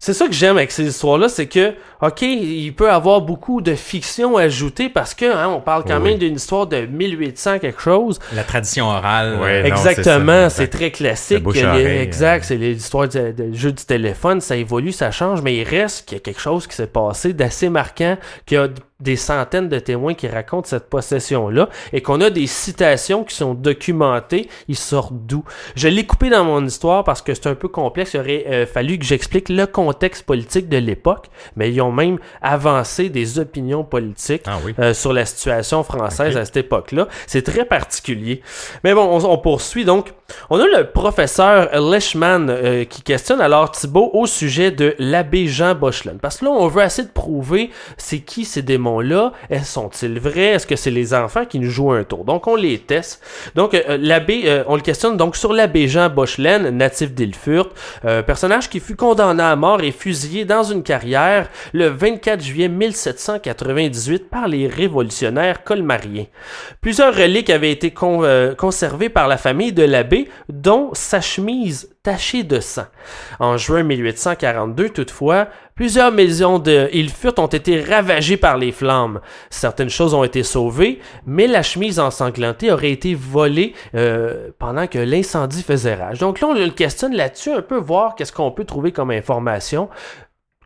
c'est ça que j'aime avec ces histoires-là, c'est que, ok, il peut avoir beaucoup de fiction ajoutée parce que, hein, on parle quand même d'une histoire de 1800 quelque chose. La tradition orale. Exactement, c'est très classique. exact, c'est l'histoire du jeu du téléphone, ça évolue, ça change, mais il reste qu'il y a quelque chose qui s'est passé d'assez marquant, qu'il y a des centaines de témoins qui racontent cette possession-là et qu'on a des citations qui sont documentées, ils sortent d'où? Je l'ai coupé dans mon histoire parce que c'est un peu complexe, il aurait euh, fallu que j'explique le contexte politique de l'époque, mais ils ont même avancé des opinions politiques ah euh, sur la situation française à cette époque-là. C'est très particulier. Mais bon, on, poursuit donc. On a le professeur Leishman euh, qui questionne alors Thibault au sujet de l'abbé Jean Bochelen. Parce que là, on veut essayer de prouver c'est qui ces démons là sont-ils vrais? Est-ce que c'est les enfants qui nous jouent un tour? Donc, on les teste. Donc, euh, l'abbé, euh, on le questionne donc sur l'abbé Jean Bochelen, natif d'Ilfurt, euh, personnage qui fut condamné à mort et fusillé dans une carrière le 24 juillet 1798 par les révolutionnaires colmariens. Plusieurs reliques avaient été conservées par la famille de l'abbé, dont sa chemise tachée de sang. En juin 1842, toutefois, plusieurs maisons de Ilfurt ont été ravagées par les flammes. Certaines choses ont été sauvées, mais la chemise ensanglantée aurait été volée euh, pendant que l'incendie faisait rage. Donc là, on le questionne là-dessus, un peu voir qu'est-ce qu'on peut trouver comme information,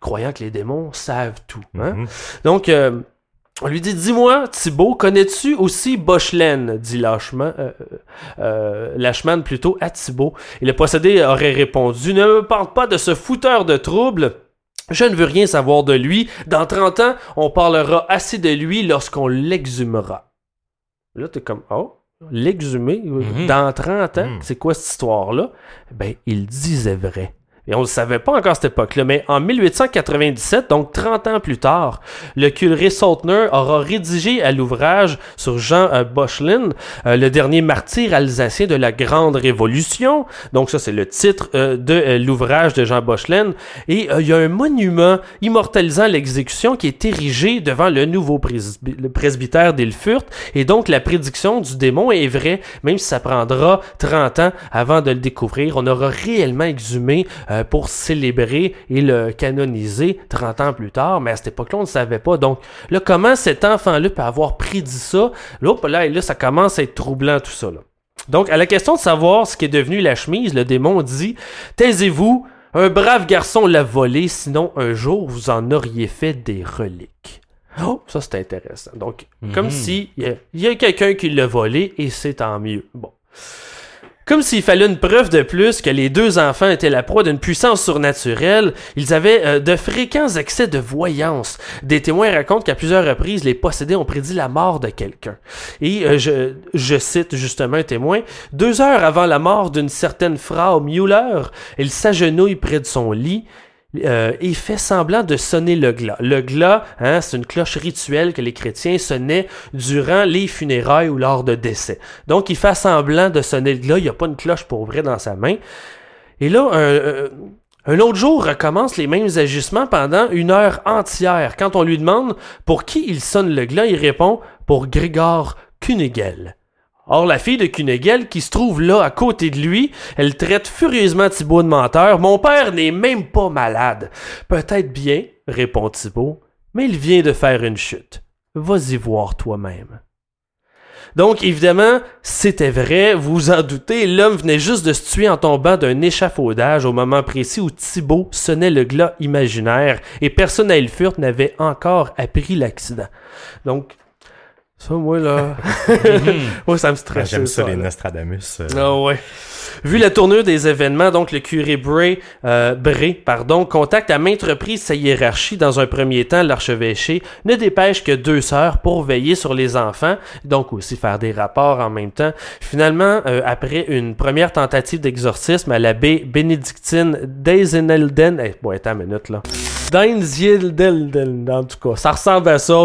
croyant que les démons savent tout. Hein? Mm-hmm. Donc, euh, on lui dit, dis-moi, Thibaut, connais-tu aussi Bochlen dit Lachman, euh, euh, Lachman plutôt à Thibaut. Et le possédé aurait répondu, ne me parle pas de ce fouteur de troubles. Je ne veux rien savoir de lui. Dans 30 ans, on parlera assez de lui lorsqu'on l'exhumera. Là, t'es comme, oh, l'exhumer? Mhm. Dans 30 ans? Mhm. C'est quoi cette histoire-là? Ben, il disait vrai. Et on ne le savait pas encore à cette époque-là, mais en 1897, donc 30 ans plus tard, le curé Saltner aura rédigé à l'ouvrage sur Jean euh, euh, le dernier martyr alsacien de la Grande Révolution. Donc ça, c'est le titre euh, de l'ouvrage de Jean Bochlin. Et il y a un monument immortalisant l'exécution qui est érigé devant le nouveau presbytère d'Ilfurt. Et donc la prédiction du démon est vraie, même si ça prendra 30 ans avant de le découvrir. On aura réellement exhumé euh, pour célébrer et le canoniser 30 ans plus tard, mais à cette époque-là, on ne savait pas. Donc, là, comment cet enfant-là peut avoir prédit ça? Là, là, là, ça commence à être troublant tout ça. Donc, à la question de savoir ce qui est devenu la chemise, le démon dit Taisez-vous, un brave garçon l'a volé, sinon un jour vous en auriez fait des reliques. Oh, ça c'est intéressant. Donc, comme mhm. si il y a quelqu'un qui l'a volé et c'est tant mieux. Bon. Comme s'il fallait une preuve de plus que les deux enfants étaient la proie d'une puissance surnaturelle, ils avaient euh, de fréquents excès de voyance. Des témoins racontent qu'à plusieurs reprises, les possédés ont prédit la mort de quelqu'un. Et euh, je, je, cite justement un témoin, deux heures avant la mort d'une certaine Frau Müller, il s'agenouille près de son lit, euh, et fait semblant de sonner le glas. Le glas, hein, c'est une cloche rituelle que les chrétiens sonnaient durant les funérailles ou lors de décès. Donc, il fait semblant de sonner le glas. Il n'y a pas une cloche pour vrai dans sa main. Et là, un, un autre jour recommence les mêmes ajustements pendant une heure entière. Quand on lui demande pour qui il sonne le glas, il répond pour Grégor Kunigel. Or, la fille de Kunegel, qui se trouve là à côté de lui, elle traite furieusement Thibault de menteur. Mon père n'est même pas malade. Peut-être bien, répond Thibault, mais il vient de faire une chute. Vas-y voir toi-même. Donc, évidemment, c'était vrai, vous vous en doutez, l'homme venait juste de se tuer en tombant d'un échafaudage au moment précis où Thibault sonnait le glas imaginaire et personne à Ilfurt n'avait encore appris l'accident. Donc, ça, moi, là. [laughs] moi, ça me stresse. J'aime ça, les Nostradamus. euh. Ah ouais. Vu la tournure des événements, donc le curé Bray, euh, Bray pardon, contacte à maintes reprises sa hiérarchie. Dans un premier temps, l'archevêché ne dépêche que deux sœurs pour veiller sur les enfants, donc aussi faire des rapports en même temps. Finalement, euh, après une première tentative d'exorcisme à l'abbé bénédictine d'Eisenelden, eh, bon, attends une minute là. Deinziedelden, en tout cas, ça ressemble à ça.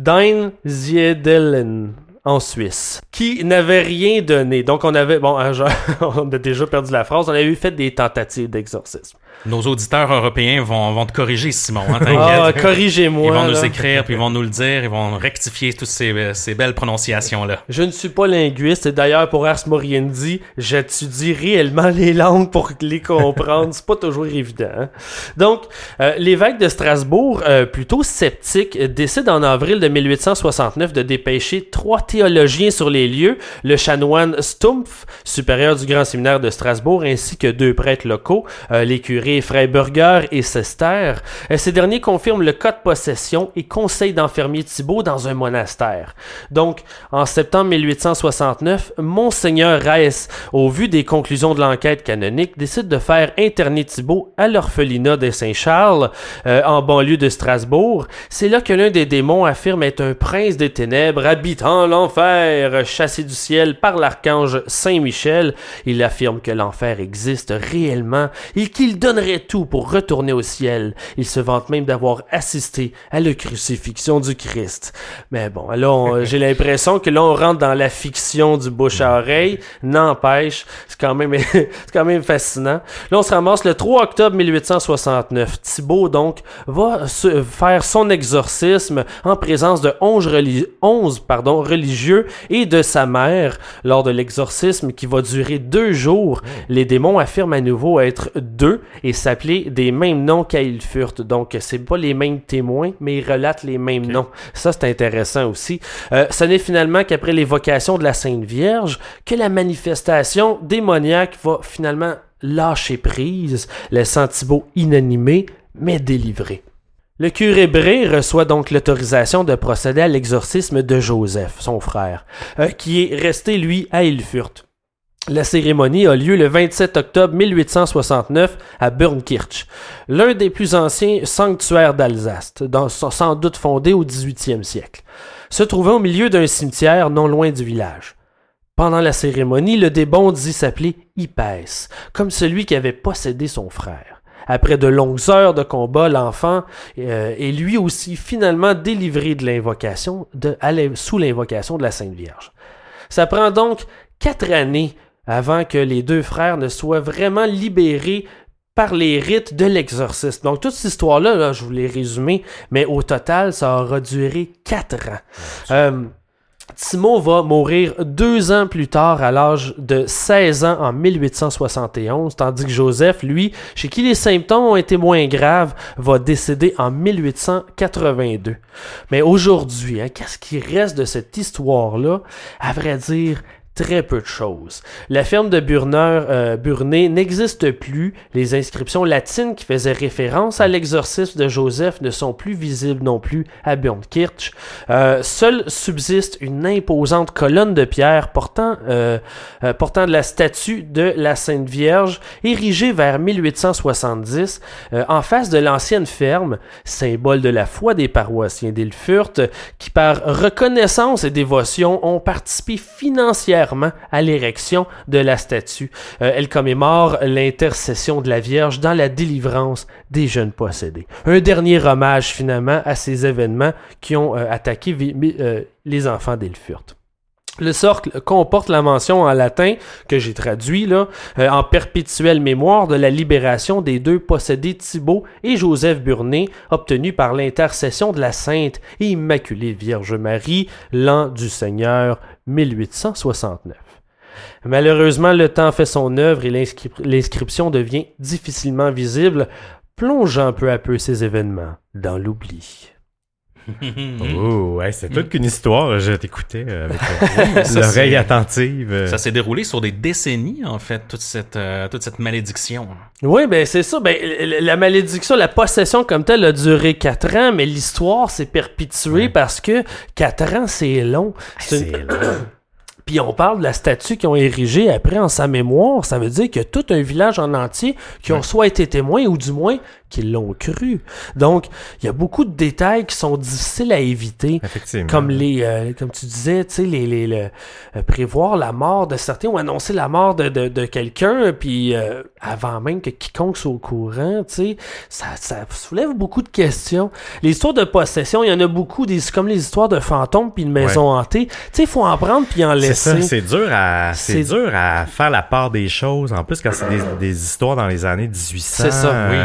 Deinziedelen en Suisse, qui n'avait rien donné. Donc on avait, bon, [laughs] on a déjà perdu la phrase, on avait eu fait des tentatives d'exorcisme. Nos auditeurs européens vont, vont te corriger, Simon. Hein, Ah, corrigez-moi. Ils vont nous écrire, puis ils vont nous le dire, ils vont rectifier toutes ces, ces belles prononciations-là. Je ne suis pas linguiste et d'ailleurs pour Ars Moriendi, j'étudie réellement les langues pour les comprendre. C'est pas toujours évident. hein. Donc, euh, l'évêque de Strasbourg, euh, plutôt sceptique, décide en avril de 1869 de dépêcher trois théologiens sur les lieux, le chanoine Stumpf, supérieur du grand séminaire de Strasbourg, ainsi que deux prêtres locaux, euh, les curés Freiburger et Sester. Euh, ces derniers confirment le cas de possession et conseillent d'enfermer Thibault dans un monastère. Donc, en septembre 1869, Monseigneur Reiss, au vu des conclusions de l'enquête canonique, décide de faire interner Thibault à l'orphelinat de Saint-Charles, euh, en banlieue de Strasbourg. C'est là que l'un des démons affirme être un prince des ténèbres habitant l'enfer, chassé du ciel par l'archange Saint-Michel. Il affirme que l'enfer existe réellement et qu'il donnerait tout pour retourner au ciel. Il se vante même d'avoir assisté à la crucifixion du Christ. Mais bon, là, [laughs] j'ai l'impression que là, on rentre dans la fiction du bouche à oreille. N'empêche, c'est quand même, [laughs] c'est quand même fascinant. Là, on se ramasse le 3 octobre 1869. Thibault, donc, va se- faire son exorcisme en présence de 11, reli- 11, pardon, religieux et de sa mère. Lors de l'exorcisme qui va durer deux jours, les démons affirment à nouveau être deux et s'appeler des mêmes noms qu'à Ilfurt. Donc, c'est pas les mêmes témoins, mais ils relatent les mêmes noms. Ça, c'est intéressant aussi. Euh, ce n'est finalement qu'après l'évocation de la Sainte Vierge que la manifestation démoniaque va finalement lâcher prise, laissant Thibault inanimé, mais délivré. Le curé Bré reçoit donc l'autorisation de procéder à l'exorcisme de Joseph, son frère, euh, qui est resté, lui, à Ilfurt. La cérémonie a lieu le 27 octobre 1869 à Burnkirch, l'un des plus anciens sanctuaires d'Alsace, sans doute fondé au 18e siècle, se trouvant au milieu d'un cimetière non loin du village. Pendant la cérémonie, le démon dit s'appeler comme celui qui avait possédé son frère. Après de longues heures de combat, l'enfant euh, est lui aussi finalement délivré de l'invocation sous l'invocation de la Sainte Vierge. Ça prend donc quatre années avant que les deux frères ne soient vraiment libérés par les rites de l'exorcisme. Donc toute cette histoire-là, là, je vous l'ai résumé, mais au total, ça aura duré quatre ans. Euh, Timo va mourir deux ans plus tard à l'âge de 16 ans en 1871, tandis que Joseph, lui, chez qui les symptômes ont été moins graves, va décéder en 1882. Mais aujourd'hui, hein, qu'est-ce qui reste de cette histoire-là? À vrai dire, très peu de choses. La ferme de Burner, euh, Burnay n'existe plus. Les inscriptions latines qui faisaient référence à l'exorcisme de Joseph ne sont plus visibles non plus à Burnkirch. Euh, seule subsiste une imposante colonne de pierre portant, euh, euh, portant de la statue de la Sainte Vierge, érigée vers 1870, euh, en face de l'ancienne ferme, symbole de la foi des paroissiens d'Ilfurt, qui par reconnaissance et dévotion ont participé financièrement à l'érection de la statue. Euh, elle commémore l'intercession de la Vierge dans la délivrance des jeunes possédés. Un dernier hommage finalement à ces événements qui ont euh, attaqué euh, les enfants d'Elfurt. Le socle comporte la mention en latin, que j'ai traduit là, en perpétuelle mémoire de la libération des deux possédés Thibaut et Joseph Burnet, obtenus par l'intercession de la Sainte et Immaculée Vierge Marie, l'an du Seigneur 1869. Malheureusement, le temps fait son œuvre et l'inscription devient difficilement visible, plongeant peu à peu ces événements dans l'oubli. [laughs] oh, ouais, c'est toute qu'une histoire. Je t'écoutais euh, avec euh, [laughs] l'oreille attentive. Euh. Ça s'est déroulé sur des décennies, en fait, toute cette, toute cette malédiction. Oui, ben c'est ça. Ben, la malédiction, la possession comme telle a duré quatre ans, mais l'histoire s'est perpétuée parce que quatre ans, c'est long. C'est long. [clears throat] Puis on parle de la statue qu'ils ont érigée après en sa mémoire. Ça veut dire que tout un village en entier qui ont soit été témoins ou du moins qui l'ont cru. Donc, il y a beaucoup de détails qui sont difficiles à éviter. Effectivement. Comme les, euh, comme tu disais, tu sais, les, les, le, euh, prévoir la mort de certains ou annoncer la mort de, de, de quelqu'un, puis euh, avant même que quiconque soit au courant, tu sais, ça, ça soulève beaucoup de questions. Les histoires de possession, il y en a beaucoup, des, comme les histoires de fantômes puis de maisons hantées. Tu sais, il faut en prendre puis en laisser. C'est ça, c'est dur à, c'est dur à faire la part des choses. En plus, quand c'est des, des histoires dans les années 1800, c'est ça, oui.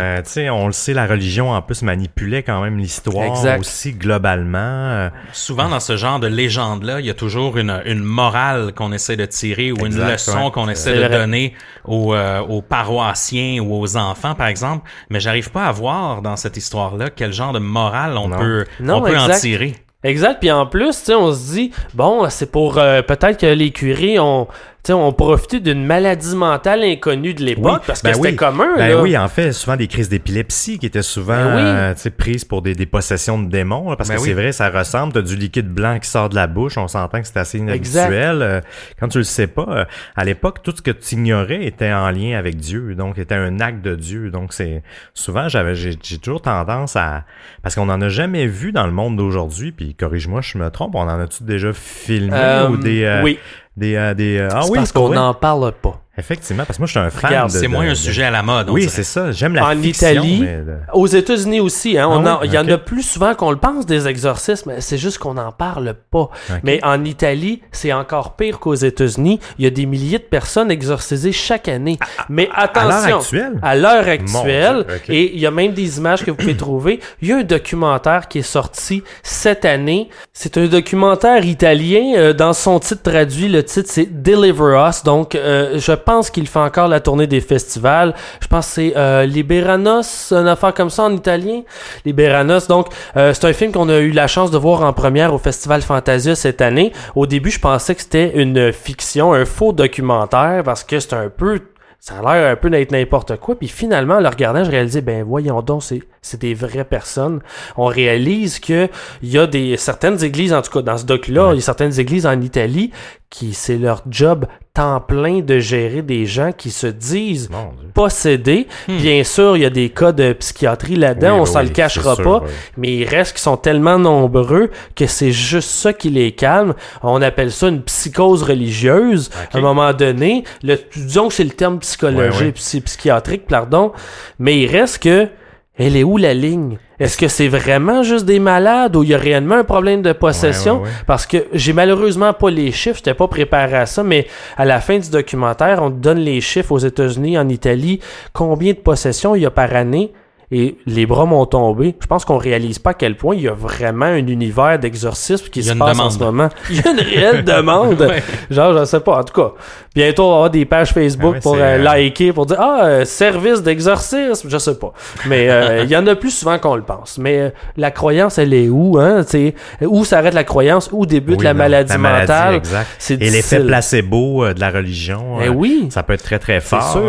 On le sait, la religion en plus manipulait quand même l'histoire aussi globalement. Souvent dans ce genre de légende-là, il y a toujours une, une morale qu'on essaie de tirer ou une leçon qu'on essaie de donner aux, euh, aux paroissiens ou aux enfants, par exemple. Mais j'arrive pas à voir dans cette histoire-là quel genre de morale on peut, on peut en tirer. Exact. Puis en plus, on se dit, bon, c'est pour euh, peut-être que les curés ont on profitait d'une maladie mentale inconnue de l'époque parce que ben c'était commun. Ben oui, en fait, souvent des crises d'épilepsie qui étaient souvent ben euh, prises pour des, des, possessions de démons. parce ben que c'est vrai, ça ressemble. T'as du liquide blanc qui sort de la bouche. On s'entend que c'est assez inhabituel. Euh, quand tu le sais pas, euh, à l'époque, tout ce que tu ignorais était en lien avec Dieu. Donc, était un acte de Dieu. Donc, c'est souvent, j'avais, j'ai, toujours tendance à... Parce qu'on en a jamais vu dans le monde d'aujourd'hui. Puis, corrige-moi, je me trompe. On en a-tu déjà filmé ou des... oui. Des, euh, des, euh, ah oui, parce qu'on n'en parle pas. Effectivement, parce que moi, je suis un fan. c'est moins un sujet à la mode. Oui, c'est ça. J'aime la en fiction. Italie, aux États-Unis aussi. Hein, ah il y en a plus souvent qu'on le pense des exorcismes. C'est juste qu'on n'en parle pas. Mais en Italie, c'est encore pire qu'aux États-Unis. Il y a des milliers de personnes exorcisées chaque année. Mais attention. À l'heure actuelle? À l'heure actuelle. Et il y a même des images que vous pouvez [clears throat] trouver. Il y a un documentaire qui est sorti cette année. C'est un documentaire italien. Euh, dans son titre traduit, le titre c'est Deliver Us. Donc, euh, je pense qu'il fait encore la tournée des festivals. Je pense que c'est euh, Liberanos, une affaire comme ça en italien. Liberanos. Donc, euh, c'est un film qu'on a eu la chance de voir en première au Festival Fantasia cette année. Au début, je pensais que c'était une fiction, un faux documentaire, parce que c'est un peu ça a l'air un peu d'être n'importe quoi. Puis finalement, en le regardant, je réalisais, ben voyons donc, c'est, c'est des vraies personnes. On réalise que il y a des certaines églises, en tout cas dans ce doc-là, il y a certaines églises en Italie qui c'est leur job temps plein de gérer des gens qui se disent possédés. Hmm. Bien sûr, il y a des cas de psychiatrie là-dedans, on s'en le cachera pas, mais il reste qu'ils sont tellement nombreux que c'est juste ça qui les calme. On appelle ça une psychose religieuse. À un moment donné, le, disons que c'est le terme psychologique, psychiatrique, pardon, mais il reste que elle est où la ligne? Est-ce que c'est vraiment juste des malades ou il y a réellement un problème de possession? Parce que j'ai malheureusement pas les chiffres, j'étais pas préparé à ça, mais à la fin du documentaire, on donne les chiffres aux États-Unis, en Italie, combien de possessions il y a par année? Et les bras m'ont tombé. Je pense qu'on réalise pas à quel point il y a vraiment un univers d'exorcisme qui se passe en ce moment. [laughs] Il y a une réelle [laughs] demande. Genre, je sais pas. En tout cas, bientôt on va avoir des pages Facebook ah pour euh, liker, pour dire ah euh, service d'exorcisme, je sais pas. Mais euh, [laughs] il y en a plus souvent qu'on le pense. Mais la croyance, elle est où hein C'est où s'arrête la croyance, où débute la, maladie mentale? C'est Et l'effet placebo de la religion. Eh oui. Ça peut être très très fort.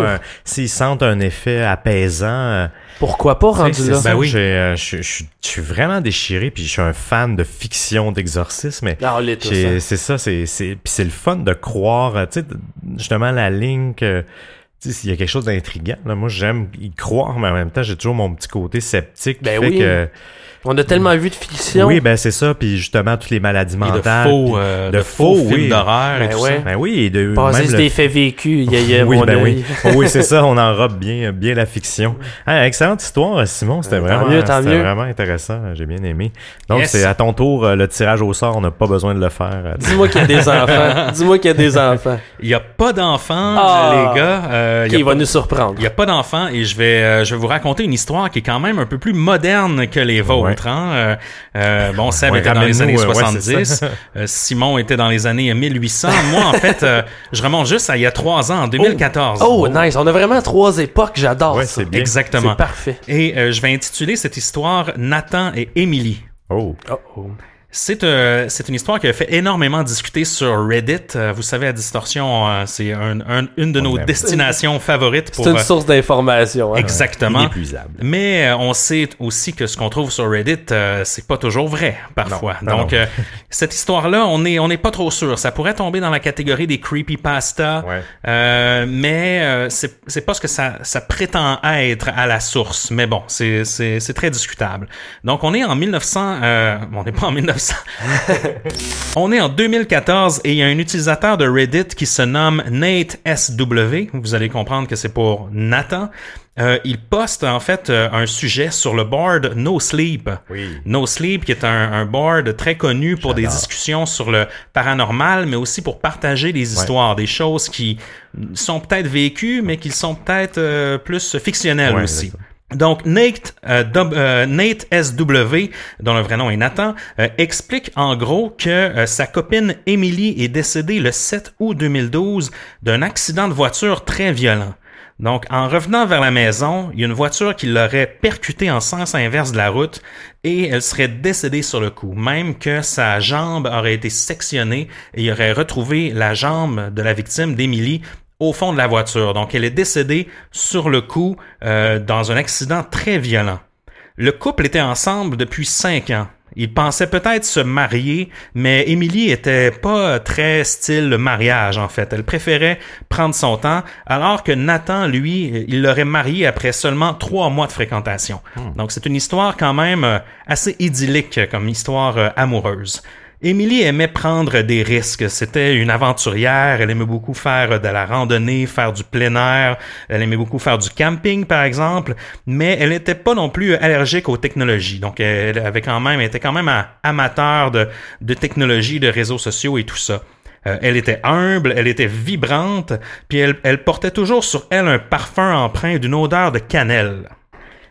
S'ils sentent un effet apaisant pourquoi pas rendu là? Ben oui. Euh, je, suis vraiment déchiré, puis je suis un fan de fiction d'exorcisme. Ah, c'est ça, c'est c'est le fun de croire, euh, tu sais, justement la ligne que s'il y a quelque chose d'intriguant. Moi, j'aime y croire, mais en même temps, j'ai toujours mon petit côté sceptique. Ben oui. Que, On a tellement vu de fiction. Oui, ben c'est ça, puis justement toutes les maladies Et de mentales. faux, euh, de de faux faux, films oui. d'horreur et Ben tout ouais. ça. Ben oui, et de Basé même sur le- des faits vécus. Il y a, il y a oui, ben oui. oui, c'est ça, on enrobe bien, bien la fiction. Ah, excellente histoire, Simon. C'était Euh, vraiment, mieux, vraiment intéressant. J'ai bien aimé. Donc, Yes. c'est à ton tour, euh, le tirage au sort. On n'a pas besoin de le faire. [laughs] Dis-moi qu'il y a des enfants. [laughs] Dis-moi qu'il y a des enfants. Il n'y a pas d'enfants, Ah. les gars. Euh, il va pas- nous surprendre. Il n'y a pas d'enfants et je vais, euh, je vais vous raconter une histoire qui est quand même un peu plus moderne que les vôtres. Euh, euh, bon, Seb Ouais, était dans les années ramène-nous, euh, ouais, c'est 70, ça. euh, Simon était dans les années 1800. Moi, en fait, euh, je remonte juste à il y a trois ans, en 2014. Oh, nice. On a vraiment trois époques. J'adore Ouais, ça. bien. Exactement. C'est parfait. Et euh, je vais intituler cette histoire Nathan et Émilie. Oh. Oh, oh. C'est euh, c'est une histoire qui a fait énormément discuter sur Reddit. Euh, vous savez, à Distorsion, euh, c'est un- un- une de On nos destinations favorites pour... C'est une euh, source d'information. hein. Exactement. Inépuisable. Mais euh, on sait aussi que ce qu'on trouve sur Reddit, euh, c'est pas toujours vrai parfois. Non, non, Donc non. euh, cette histoire-là, on est on n'est pas trop sûr. Ça pourrait tomber dans la catégorie des creepypasta, Ouais. euh, mais euh, c'est c'est pas ce que ça ça prétend être à la source. Mais bon, c'est c'est c'est très discutable. Donc on est en 1900, euh, on n'est pas en 1900. [laughs] On est en 2014 et il y a un utilisateur de Reddit qui se nomme Nate SW. Vous allez comprendre que c'est pour Nathan. Euh, il poste en fait euh, un sujet sur le board No Sleep. Oui. No Sleep, qui est un, un board très connu pour des discussions sur le paranormal, mais aussi pour partager des histoires, des choses qui sont peut-être vécues, mais qui sont peut-être euh, plus fictionnelles Ouais, aussi. Donc Nate, euh, euh, SW, dont le vrai nom est Nathan, euh, explique en gros que euh, sa copine Emily est décédée le 7 août 2012 d'un accident de voiture très violent. Donc, en revenant vers la maison, il y a une voiture qui l'aurait percutée en sens inverse de la route et elle serait décédée sur le coup. Même que sa jambe aurait été sectionnée et il aurait retrouvé la jambe de la victime d'Emily au fond de la voiture. Donc, elle est décédée sur le coup euh, dans un accident très violent. Le couple était ensemble depuis cinq ans. Ils pensaient peut-être se marier, mais Émilie était pas très style mariage en fait. Elle préférait prendre son temps, alors que Nathan, lui, il l'aurait marié après seulement trois mois de fréquentation. Donc c'est une histoire quand même euh, assez idyllique comme histoire euh, amoureuse. Émilie aimait prendre des risques. C'était une aventurière. Elle aimait beaucoup faire de la randonnée, faire du plein air. Elle aimait beaucoup faire du camping, par exemple. Mais elle n'était pas non plus allergique aux technologies. Donc, elle avait quand même, elle était quand même amateur de, de technologie, de réseaux sociaux et tout ça. Euh, elle était humble, elle était vibrante, puis elle, elle portait toujours sur elle un parfum empreint d'une odeur de cannelle.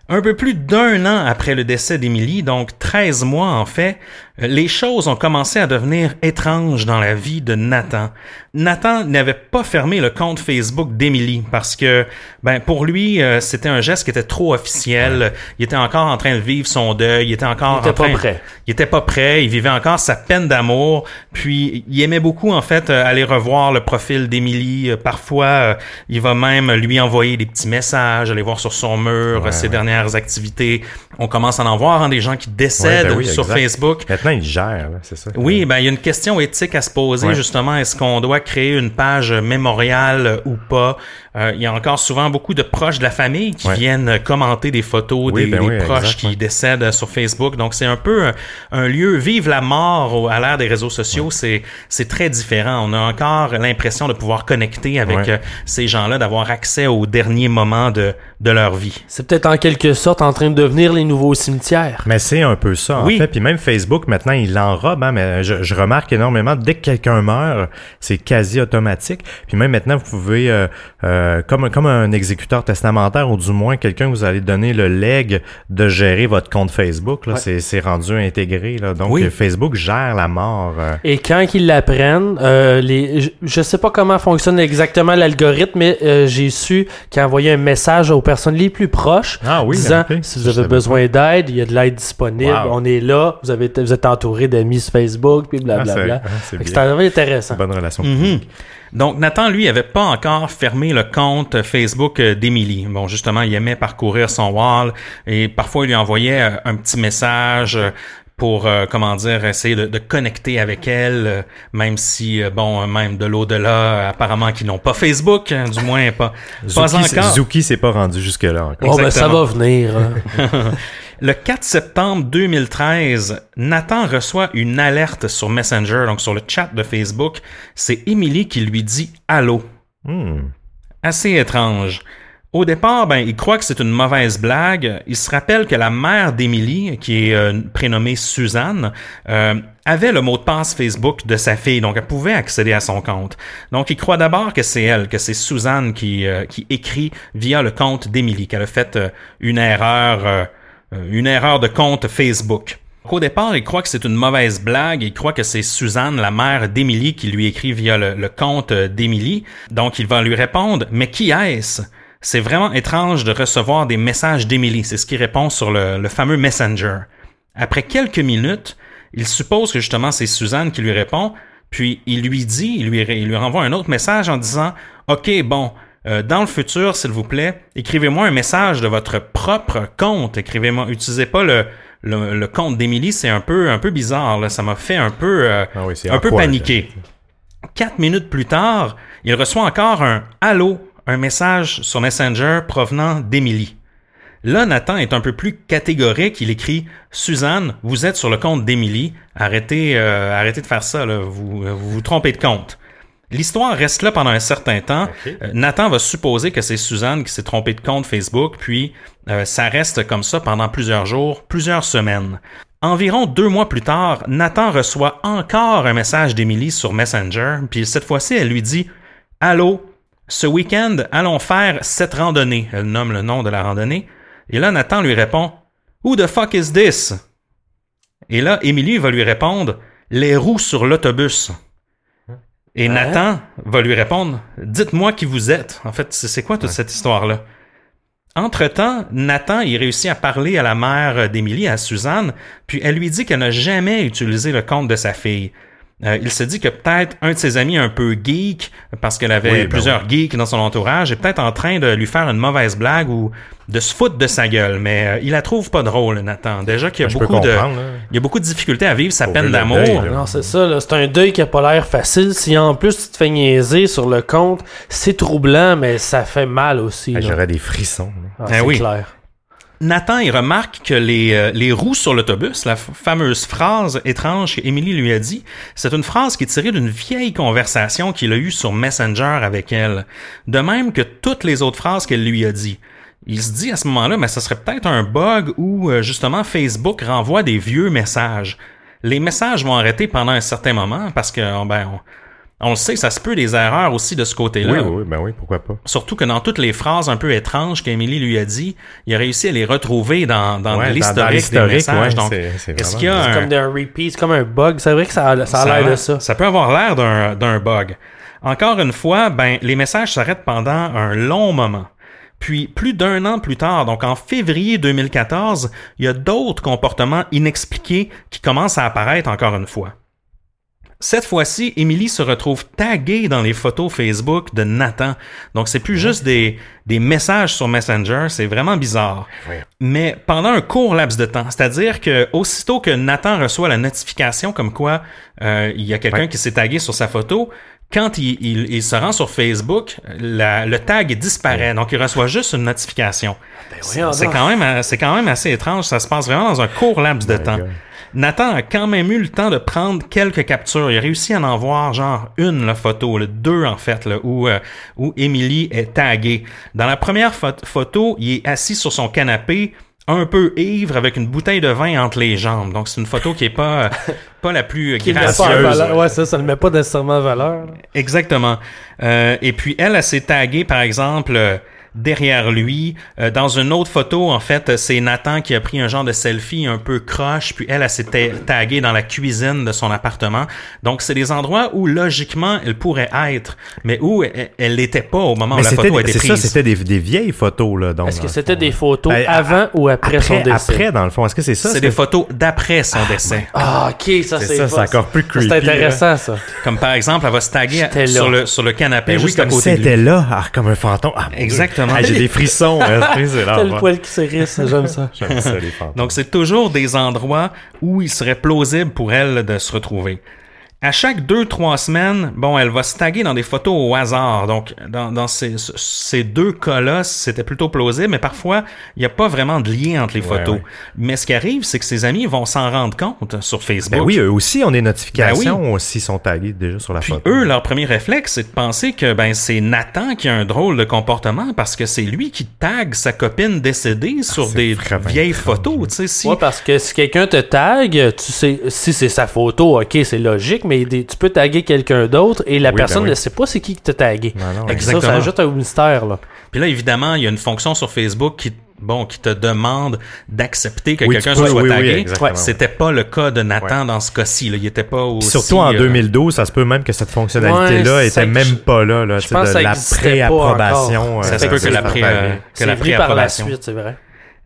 Un peu plus d'un an après le décès d'Émilie, donc 13 mois en fait, les choses ont commencé à devenir étranges dans la vie de Nathan. Nathan n'avait pas fermé le compte Facebook d'Émilie parce que, ben, pour lui, euh, c'était un geste qui était trop officiel. Il était encore en train de vivre son deuil. Il était encore Il était en train- pas prêt. il était pas prêt, il vivait encore sa peine d'amour, puis il aimait beaucoup en fait euh, aller revoir le profil d'Émilie. Euh, Parfois, il va même lui envoyer des petits messages, aller voir sur son mur ouais. dernières activités. On commence à en voir hein, des gens qui décèdent Ouais, ben oui, sur exact. Facebook. Maintenant, il gère, là, c'est ça. Oui, ben il y a une question éthique à se poser Ouais. justement. Est-ce qu'on doit créer une page mémoriale ou pas? Euh, Il y a encore souvent beaucoup de proches de la famille qui Ouais. viennent commenter des photos Oui, des, ben des oui, proches exact, qui ouais. décèdent euh, sur Facebook. Donc c'est un peu un, un lieu vive la mort au- à l'ère des réseaux sociaux. C'est c'est très différent. On a encore l'impression de pouvoir connecter avec Ouais. euh, ces gens-là, d'avoir accès aux derniers moments de de leur vie. C'est peut-être en quelque sorte en train de devenir les nouveaux cimetières. Mais c'est un peu ça, en Oui. fait. Puis même Facebook, maintenant, il l'enrobe, hein, mais je, je remarque énormément, dès que quelqu'un meurt, c'est quasi automatique. Puis même maintenant, vous pouvez, euh, euh, comme, comme un exécuteur testamentaire, ou du moins quelqu'un que vous allez donner le leg de gérer votre compte Facebook, là, Ouais. c'est, c'est rendu intégré. Là. Donc, Oui. euh, Facebook gère la mort. euh, Et quand ils l'apprennent, euh, les, je, je sais pas comment fonctionne exactement l'algorithme, mais euh, j'ai su qu'ils envoyaient un message aux personnes les plus proches Ah oui, disant si vous avez besoin d'aide, il y a de l'aide disponible, Wow. on est là, vous, avez, vous êtes entouré d'amis sur Facebook, puis Ah, blablabla. c'est, ah, c'est vraiment intéressant. Bonne relation. Mhm. Donc Nathan, lui, avait pas encore fermé le compte Facebook euh, d'Émilie. Bon, justement, il aimait parcourir son wall et parfois il lui envoyait euh, un petit message euh, pour, euh, comment dire, essayer de, de connecter avec elle, euh, même si, euh, bon, même de l'au-delà, apparemment qu'ils n'ont pas Facebook, hein, du moins pas, pas Zuki, c'est- encore. Zuki s'est pas rendu jusque-là encore. Oh, ben, ça va venir. hein. [laughs] Le 4 septembre 2013, Nathan reçoit une alerte sur Messenger, donc sur le chat de Facebook. C'est Emily qui lui dit Allô. Hmm. Assez étrange. Au départ, ben, il croit que c'est une mauvaise blague. Il se rappelle que la mère d'Emily, qui est euh, prénommée Suzanne, euh, avait le mot de passe Facebook de sa fille, donc elle pouvait accéder à son compte. Donc il croit d'abord que c'est elle, que c'est Suzanne qui, euh, qui écrit via le compte d'Emily, qu'elle a fait une erreur, une erreur de compte Facebook. Au départ, il croit que c'est une mauvaise blague. Il croit que c'est Suzanne, la mère d'Emily, qui lui écrit via le, compte d'Emily. Donc, il va lui répondre, mais qui est-ce? C'est vraiment étrange de recevoir des messages d'Emily. C'est ce qu'il répond sur le, le fameux Messenger. Après quelques minutes, il suppose que justement c'est Suzanne qui lui répond, puis il lui dit, il lui, il lui renvoie un autre message en disant OK, bon, euh, dans le futur, s'il vous plaît, écrivez-moi un message de votre propre compte. Écrivez-moi, utilisez pas le, le, le compte d'Émilie, c'est un peu, un peu bizarre. Là. Ça m'a fait un peu, euh, Ah oui, un peu paniquer. Quatre minutes plus tard, il reçoit encore un Allô, un message sur Messenger provenant d'Émilie. Là, Nathan est un peu plus catégorique. Il écrit Suzanne, vous êtes sur le compte d'Émilie. Arrêtez, euh, arrêtez de faire ça. Là. Vous, vous vous trompez de compte. L'histoire reste là pendant un certain temps. Euh, Nathan va supposer que c'est Suzanne qui s'est trompée de compte Facebook, puis euh, ça reste comme ça pendant plusieurs jours, plusieurs semaines. Environ deux mois plus tard, Nathan reçoit encore un message d'Émilie sur Messenger, puis cette fois-ci, elle lui dit Allô, ce week-end, allons faire cette randonnée. Elle nomme le nom de la randonnée. Et là, Nathan lui répond Who the fuck is this? Et là, Émilie va lui répondre Les roues sur l'autobus. Et Hein? Nathan va lui répondre Dites-moi qui vous êtes. En fait, c'est quoi toute cette histoire-là? Entre-temps, Nathan, il réussit à parler à la mère d'Émilie, à Suzanne, puis elle lui dit qu'elle n'a jamais utilisé le compte de sa fille. Euh, il se dit que peut-être un de ses amis un peu geek, parce qu'elle avait Oui, ben plusieurs geeks dans son entourage, est peut-être en train de lui faire une mauvaise blague ou de se foutre de sa gueule. Mais euh, il la trouve pas drôle, Nathan. Déjà qu'il y a peux beaucoup de, là. il y a beaucoup de difficultés à vivre sa Faut peine d'amour. Non, c'est ça, là. C'est un deuil qui a pas l'air facile. Si en plus tu te fais niaiser sur le compte, c'est troublant, mais ça fait mal aussi. Ah. J'aurais des frissons. Ah, Eh c'est oui. clair. Nathan, il remarque que les, euh, les roues sur l'autobus, la fameuse phrase étrange qu'Émilie lui a dit, c'est une phrase qui est tirée d'une vieille conversation qu'il a eue sur Messenger avec elle. De même que toutes les autres phrases qu'elle lui a dit. Il se dit à ce moment-là, mais ce serait peut-être un bug où euh, justement Facebook renvoie des vieux messages. Les messages vont arrêter pendant un certain moment parce que ben, on, on le sait, ça se peut des erreurs aussi de ce côté-là. Oui, oui, oui, ben oui, pourquoi pas. Surtout que dans toutes les phrases un peu étranges qu'Émilie lui a dit, il a réussi à les retrouver dans, dans Ouais, l'historique des messages. ouais, Donc, c'est- c'est est-ce qu'il y a C'est un- comme un repeat, c'est comme un bug. C'est vrai que ça a ça a l'air de ça. Ça peut avoir l'air d'un d'un bug. Encore une fois, ben, les messages s'arrêtent pendant un long moment. Puis, plus d'un an plus tard, donc en février 2014, il y a d'autres comportements inexpliqués qui commencent à apparaître encore une fois. Cette fois-ci, Emily se retrouve taguée dans les photos Facebook de Nathan. Donc, c'est plus juste des, des messages sur Messenger, c'est vraiment bizarre. Ouais. Mais pendant un court laps de temps, c'est-à-dire que aussitôt que Nathan reçoit la notification comme quoi euh, il y a quelqu'un qui s'est tagué sur sa photo, quand il, il- il se rend sur Facebook, la- le tag disparaît. Donc, il reçoit juste une notification. C'est voyons c'est quand, même, c'est quand même assez étrange. Ça se passe vraiment dans un court laps de My temps. God. Nathan a quand même eu le temps de prendre quelques captures. Il a réussi à en voir genre une la photo, là, deux en fait, là, où euh, où Emily est taguée. Dans la première pho- photo, il est assis sur son canapé, un peu ivre, avec une bouteille de vin entre les jambes. Donc c'est une photo qui est pas euh, [laughs] pas la plus Qui pas en gracieuse. valeur. Ouais, ça, ça le met pas nécessairement en valeur. Exactement. Euh, et puis elle, elle s'est taguée, par exemple, euh, derrière lui. Euh, dans une autre photo, en fait, c'est Nathan qui a pris un genre de selfie un peu croche, puis elle, elle s'était taguée dans la cuisine de son appartement. Donc, c'est des endroits où, logiquement, elle pourrait être, mais où elle- elle l'était pas au moment Mais où la c'était photo a été c'est prise. ça, c'était des, des vieilles photos, là. donc, Est-ce que c'était des photos Ben, avant ou après, son Après, décès? après, dans le fond, est-ce que c'est ça? c'est des photos d'après son décès. Ah, ok, ça C'est c'est ça, pas- c'est encore plus creepy. C'est intéressant, ça. Comme par exemple, elle va se taguer sur le, sur le canapé Ben oui, juste à comme côté si de elle lui. était là, ah, comme un fantôme. Ah, Dieu. Exactement. Ah, J'ai des frissons. hein, c'est [laughs] T'as le l'enfer. poil qui s'érisse, j'aime ça. [laughs] J'aime ça, les fantômes. Donc, c'est toujours des endroits où il serait plausible pour elle de se retrouver. À chaque deux, trois semaines, bon, elle va se taguer dans des photos au hasard. Donc, dans, dans ces, ces deux cas-là, c'était plutôt plausible, mais parfois, il n'y a pas vraiment de lien entre les photos. ouais. Mais ce qui arrive, c'est que ses amis vont s'en rendre compte sur Facebook. Ben oui, eux aussi ont des notifications Ben s'ils sont tagués déjà sur la Puis photo. eux, leur premier réflexe, c'est de penser que ben c'est Nathan qui a un drôle de comportement parce que c'est lui qui tag sa copine décédée sur Ah, c'est des vieilles photos. sais, si Ouais, parce que si quelqu'un te tag, tu sais, si c'est sa photo, ok, c'est logique, mais des- tu peux taguer quelqu'un d'autre et la Oui, personne ben oui. ne sait pas c'est qui qui t'a tagué. Non, non, Fait que Exactement. Ça, ça ajoute un mystère, là. Puis là, évidemment, il y a une fonction sur Facebook qui bon qui te demande d'accepter que Oui, quelqu'un tu soit oui, tagué. C'était pas le cas de Nathan dans ce cas-ci. là. Il était pas aussi. Surtout en euh, 2012, ça se peut même que cette fonctionnalité-là Ouais, était même pas là, là je tu pense que de ça la pré-approbation. euh, Ça se peut que la pré- euh, que C'est la venu par la préapprobation. suite, c'est vrai.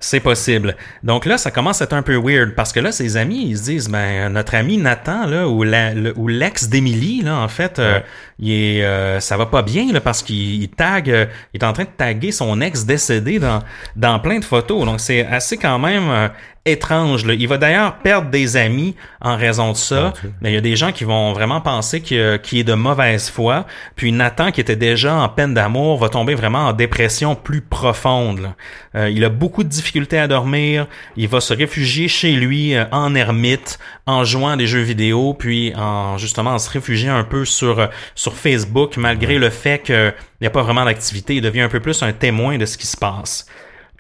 C'est possible. Donc là, ça commence à être un peu weird parce que là, ses amis, ils se disent, ben, notre ami Nathan, là, ou la- le- ou l'ex d'Émilie, là, en fait, euh, il est, euh, ça va pas bien, là, parce qu'il il tag, euh, il est en train de taguer son ex décédé dans, dans plein de photos. Donc c'est assez quand même étrange. Là. Il va d'ailleurs perdre des amis en raison de ça. Mais il y a des gens qui vont vraiment penser qu'il est de mauvaise foi. Puis Nathan, qui était déjà en peine d'amour, va tomber vraiment en dépression plus profonde. Euh, il a beaucoup de difficultés à dormir. Il va se réfugier chez lui euh, en ermite, en jouant à des jeux vidéo, puis en justement en se réfugier un peu sur euh, sur Facebook, malgré le fait qu'il n'y a pas vraiment d'activité. Il devient un peu plus un témoin de ce qui se passe.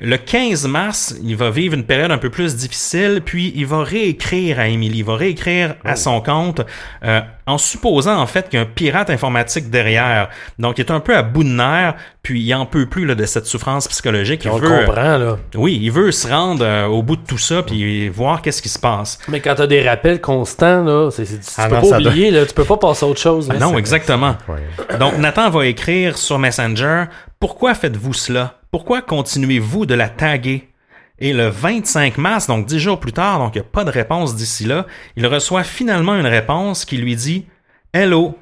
Le 15 mars, il va vivre une période un peu plus difficile, puis il va réécrire à Emily, il va réécrire à son compte, euh, en supposant en fait qu'il y a un pirate informatique derrière. Donc il est un peu à bout de nerfs, puis il en peut plus là, de cette souffrance psychologique. Il On le veut, comprend, là. oui, il veut se rendre euh, au bout de tout ça, puis voir qu'est-ce qui se passe. Mais quand t'as des rappels constants, là, c'est, c'est- tu Ah peux non, pas oublier, là, tu peux pas passer à autre chose. là. non, exactement. Ouais. Donc Nathan va écrire sur Messenger Pourquoi faites-vous cela? Pourquoi continuez-vous de la taguer? Et le 25 mars, donc dix jours plus tard, donc il n'y a pas de réponse d'ici là, il reçoit finalement une réponse qui lui dit Hello.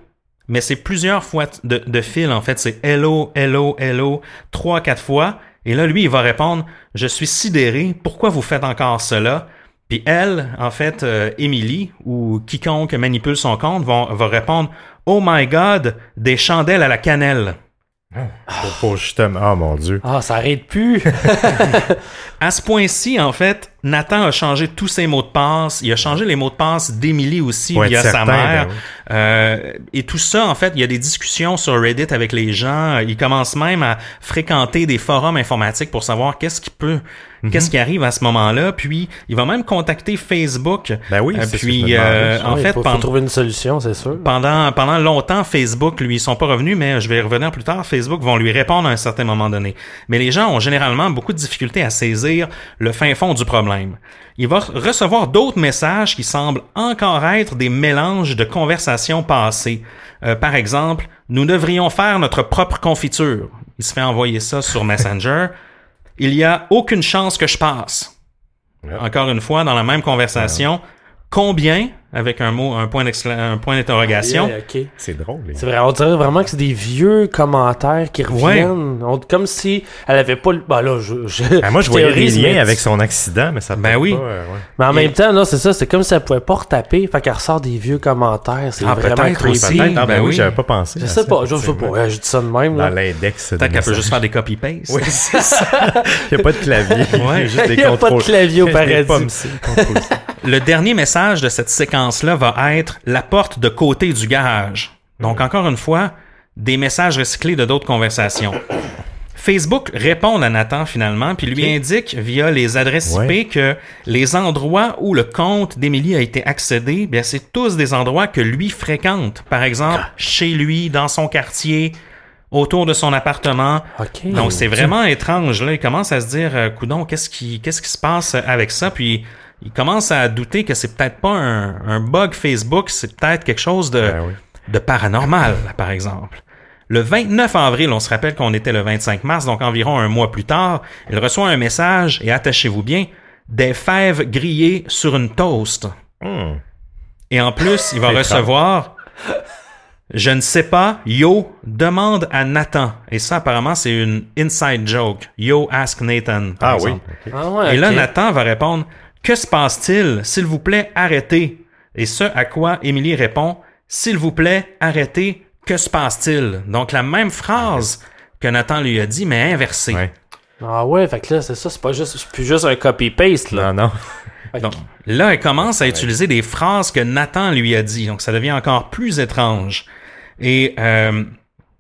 Mais c'est plusieurs fois de, fil, en fait. C'est hello, hello, hello, trois, quatre fois. Et là, lui, il va répondre Je suis sidéré. Pourquoi vous faites encore cela Puis elle, en fait, euh, Emily, ou quiconque manipule son compte, va répondre Oh my God, des chandelles à la cannelle. Pour, pour justement. Oh mon Dieu. Ah, ça arrête plus. [laughs] [laughs] À ce point-ci, en fait, Nathan a changé tous ses mots de passe. Il a changé les mots de passe d'Emily aussi Pour être via sa mère. ben oui. Euh, et tout ça, en fait, il y a des discussions sur Reddit avec les gens. Il commence même à fréquenter des forums informatiques pour savoir qu'est-ce qui peut, Mhm. qu'est-ce qui arrive à ce moment-là. Puis, il va même contacter Facebook. Ben oui, Euh, c'est ce que puis, euh, en Ouais, fait, faut, faut pendant- trouver une solution, c'est sûr. pendant, pendant longtemps, Facebook, lui, ils sont pas revenus, mais je vais y revenir plus tard. Facebook vont lui répondre à un certain moment donné. Mais les gens ont généralement beaucoup de difficultés à saisir le fin fond du problème. Il va recevoir d'autres messages qui semblent encore être des mélanges de conversations passées. Euh, par exemple, nous devrions faire notre propre confiture. Il se fait envoyer ça sur Messenger. Il y a aucune chance que je passe. Encore une fois, dans la même conversation, combien avec un mot, un point d'excla- un point d'interrogation. Yeah, ok. C'est drôle. les- C'est vrai, on dirait vraiment que c'est des vieux commentaires qui reviennent. On- comme si elle avait pas le. Bah là, je. je- Ah, moi, je voyais des théorise, mais- liens avec son accident, mais ça Ben oui. pas, euh, ouais. Mais en Et- même temps, là, c'est ça, c'est comme si elle pouvait pas retaper, fait qu'elle ressort des vieux commentaires. C'est Ah, vraiment peut-être aussi. Ah, ben, Ben oui, j'avais pas pensé. Je sais pas, je sais pas. Ouais, je dis ça de même. Dans l'index. Peut-être qu'elle peut juste faire des copy-paste. Oui, c'est ça. [laughs] Il n'y a pas de clavier. Il y a juste des Il y a pas de contrôles. clavier au [laughs] paradis. Le dernier message de cette séquence-là va être la porte de côté du garage. Donc, encore une fois, des messages recyclés de d'autres conversations. Facebook répond à Nathan finalement, puis lui indique via les adresses IP que les endroits où le compte d'Émilie a été accédé, bien c'est tous des endroits que lui fréquente. Par exemple, chez lui, dans son quartier, autour de son appartement. Donc c'est vraiment étrange là. Il commence à se dire, euh, coudon, qu'est-ce qui, qu'est-ce qui se passe avec ça Puis il commence à douter que c'est peut-être pas un, un bug Facebook, c'est peut-être quelque chose de, Ben oui. de paranormal, par exemple. Le 29 avril, on se rappelle qu'on était le 25 mars, donc environ un mois plus tard, il reçoit un message et attachez-vous bien, des fèves grillées sur une toast. Hmm. Et en plus, il va recevoir Je ne sais pas, yo, demande à Nathan. Et ça, apparemment, c'est une inside joke. Yo, ask Nathan. par Ah oui. exemple. ok. Ah ouais, Et là. Nathan va répondre Que se passe-t-il? S'il vous plaît, arrêtez. Et ce à quoi Émilie répond S'il vous plaît, arrêtez. Que se passe-t-il? Donc, la même phrase que Nathan lui a dit, mais inversée. Ouais. Ah ouais, fait que là, c'est ça, c'est pas juste, c'est plus juste un copy-paste, là. Non, non. [laughs] Donc, là, elle commence à utiliser des phrases que Nathan lui a dit. Donc, ça devient encore plus étrange. Et, euh,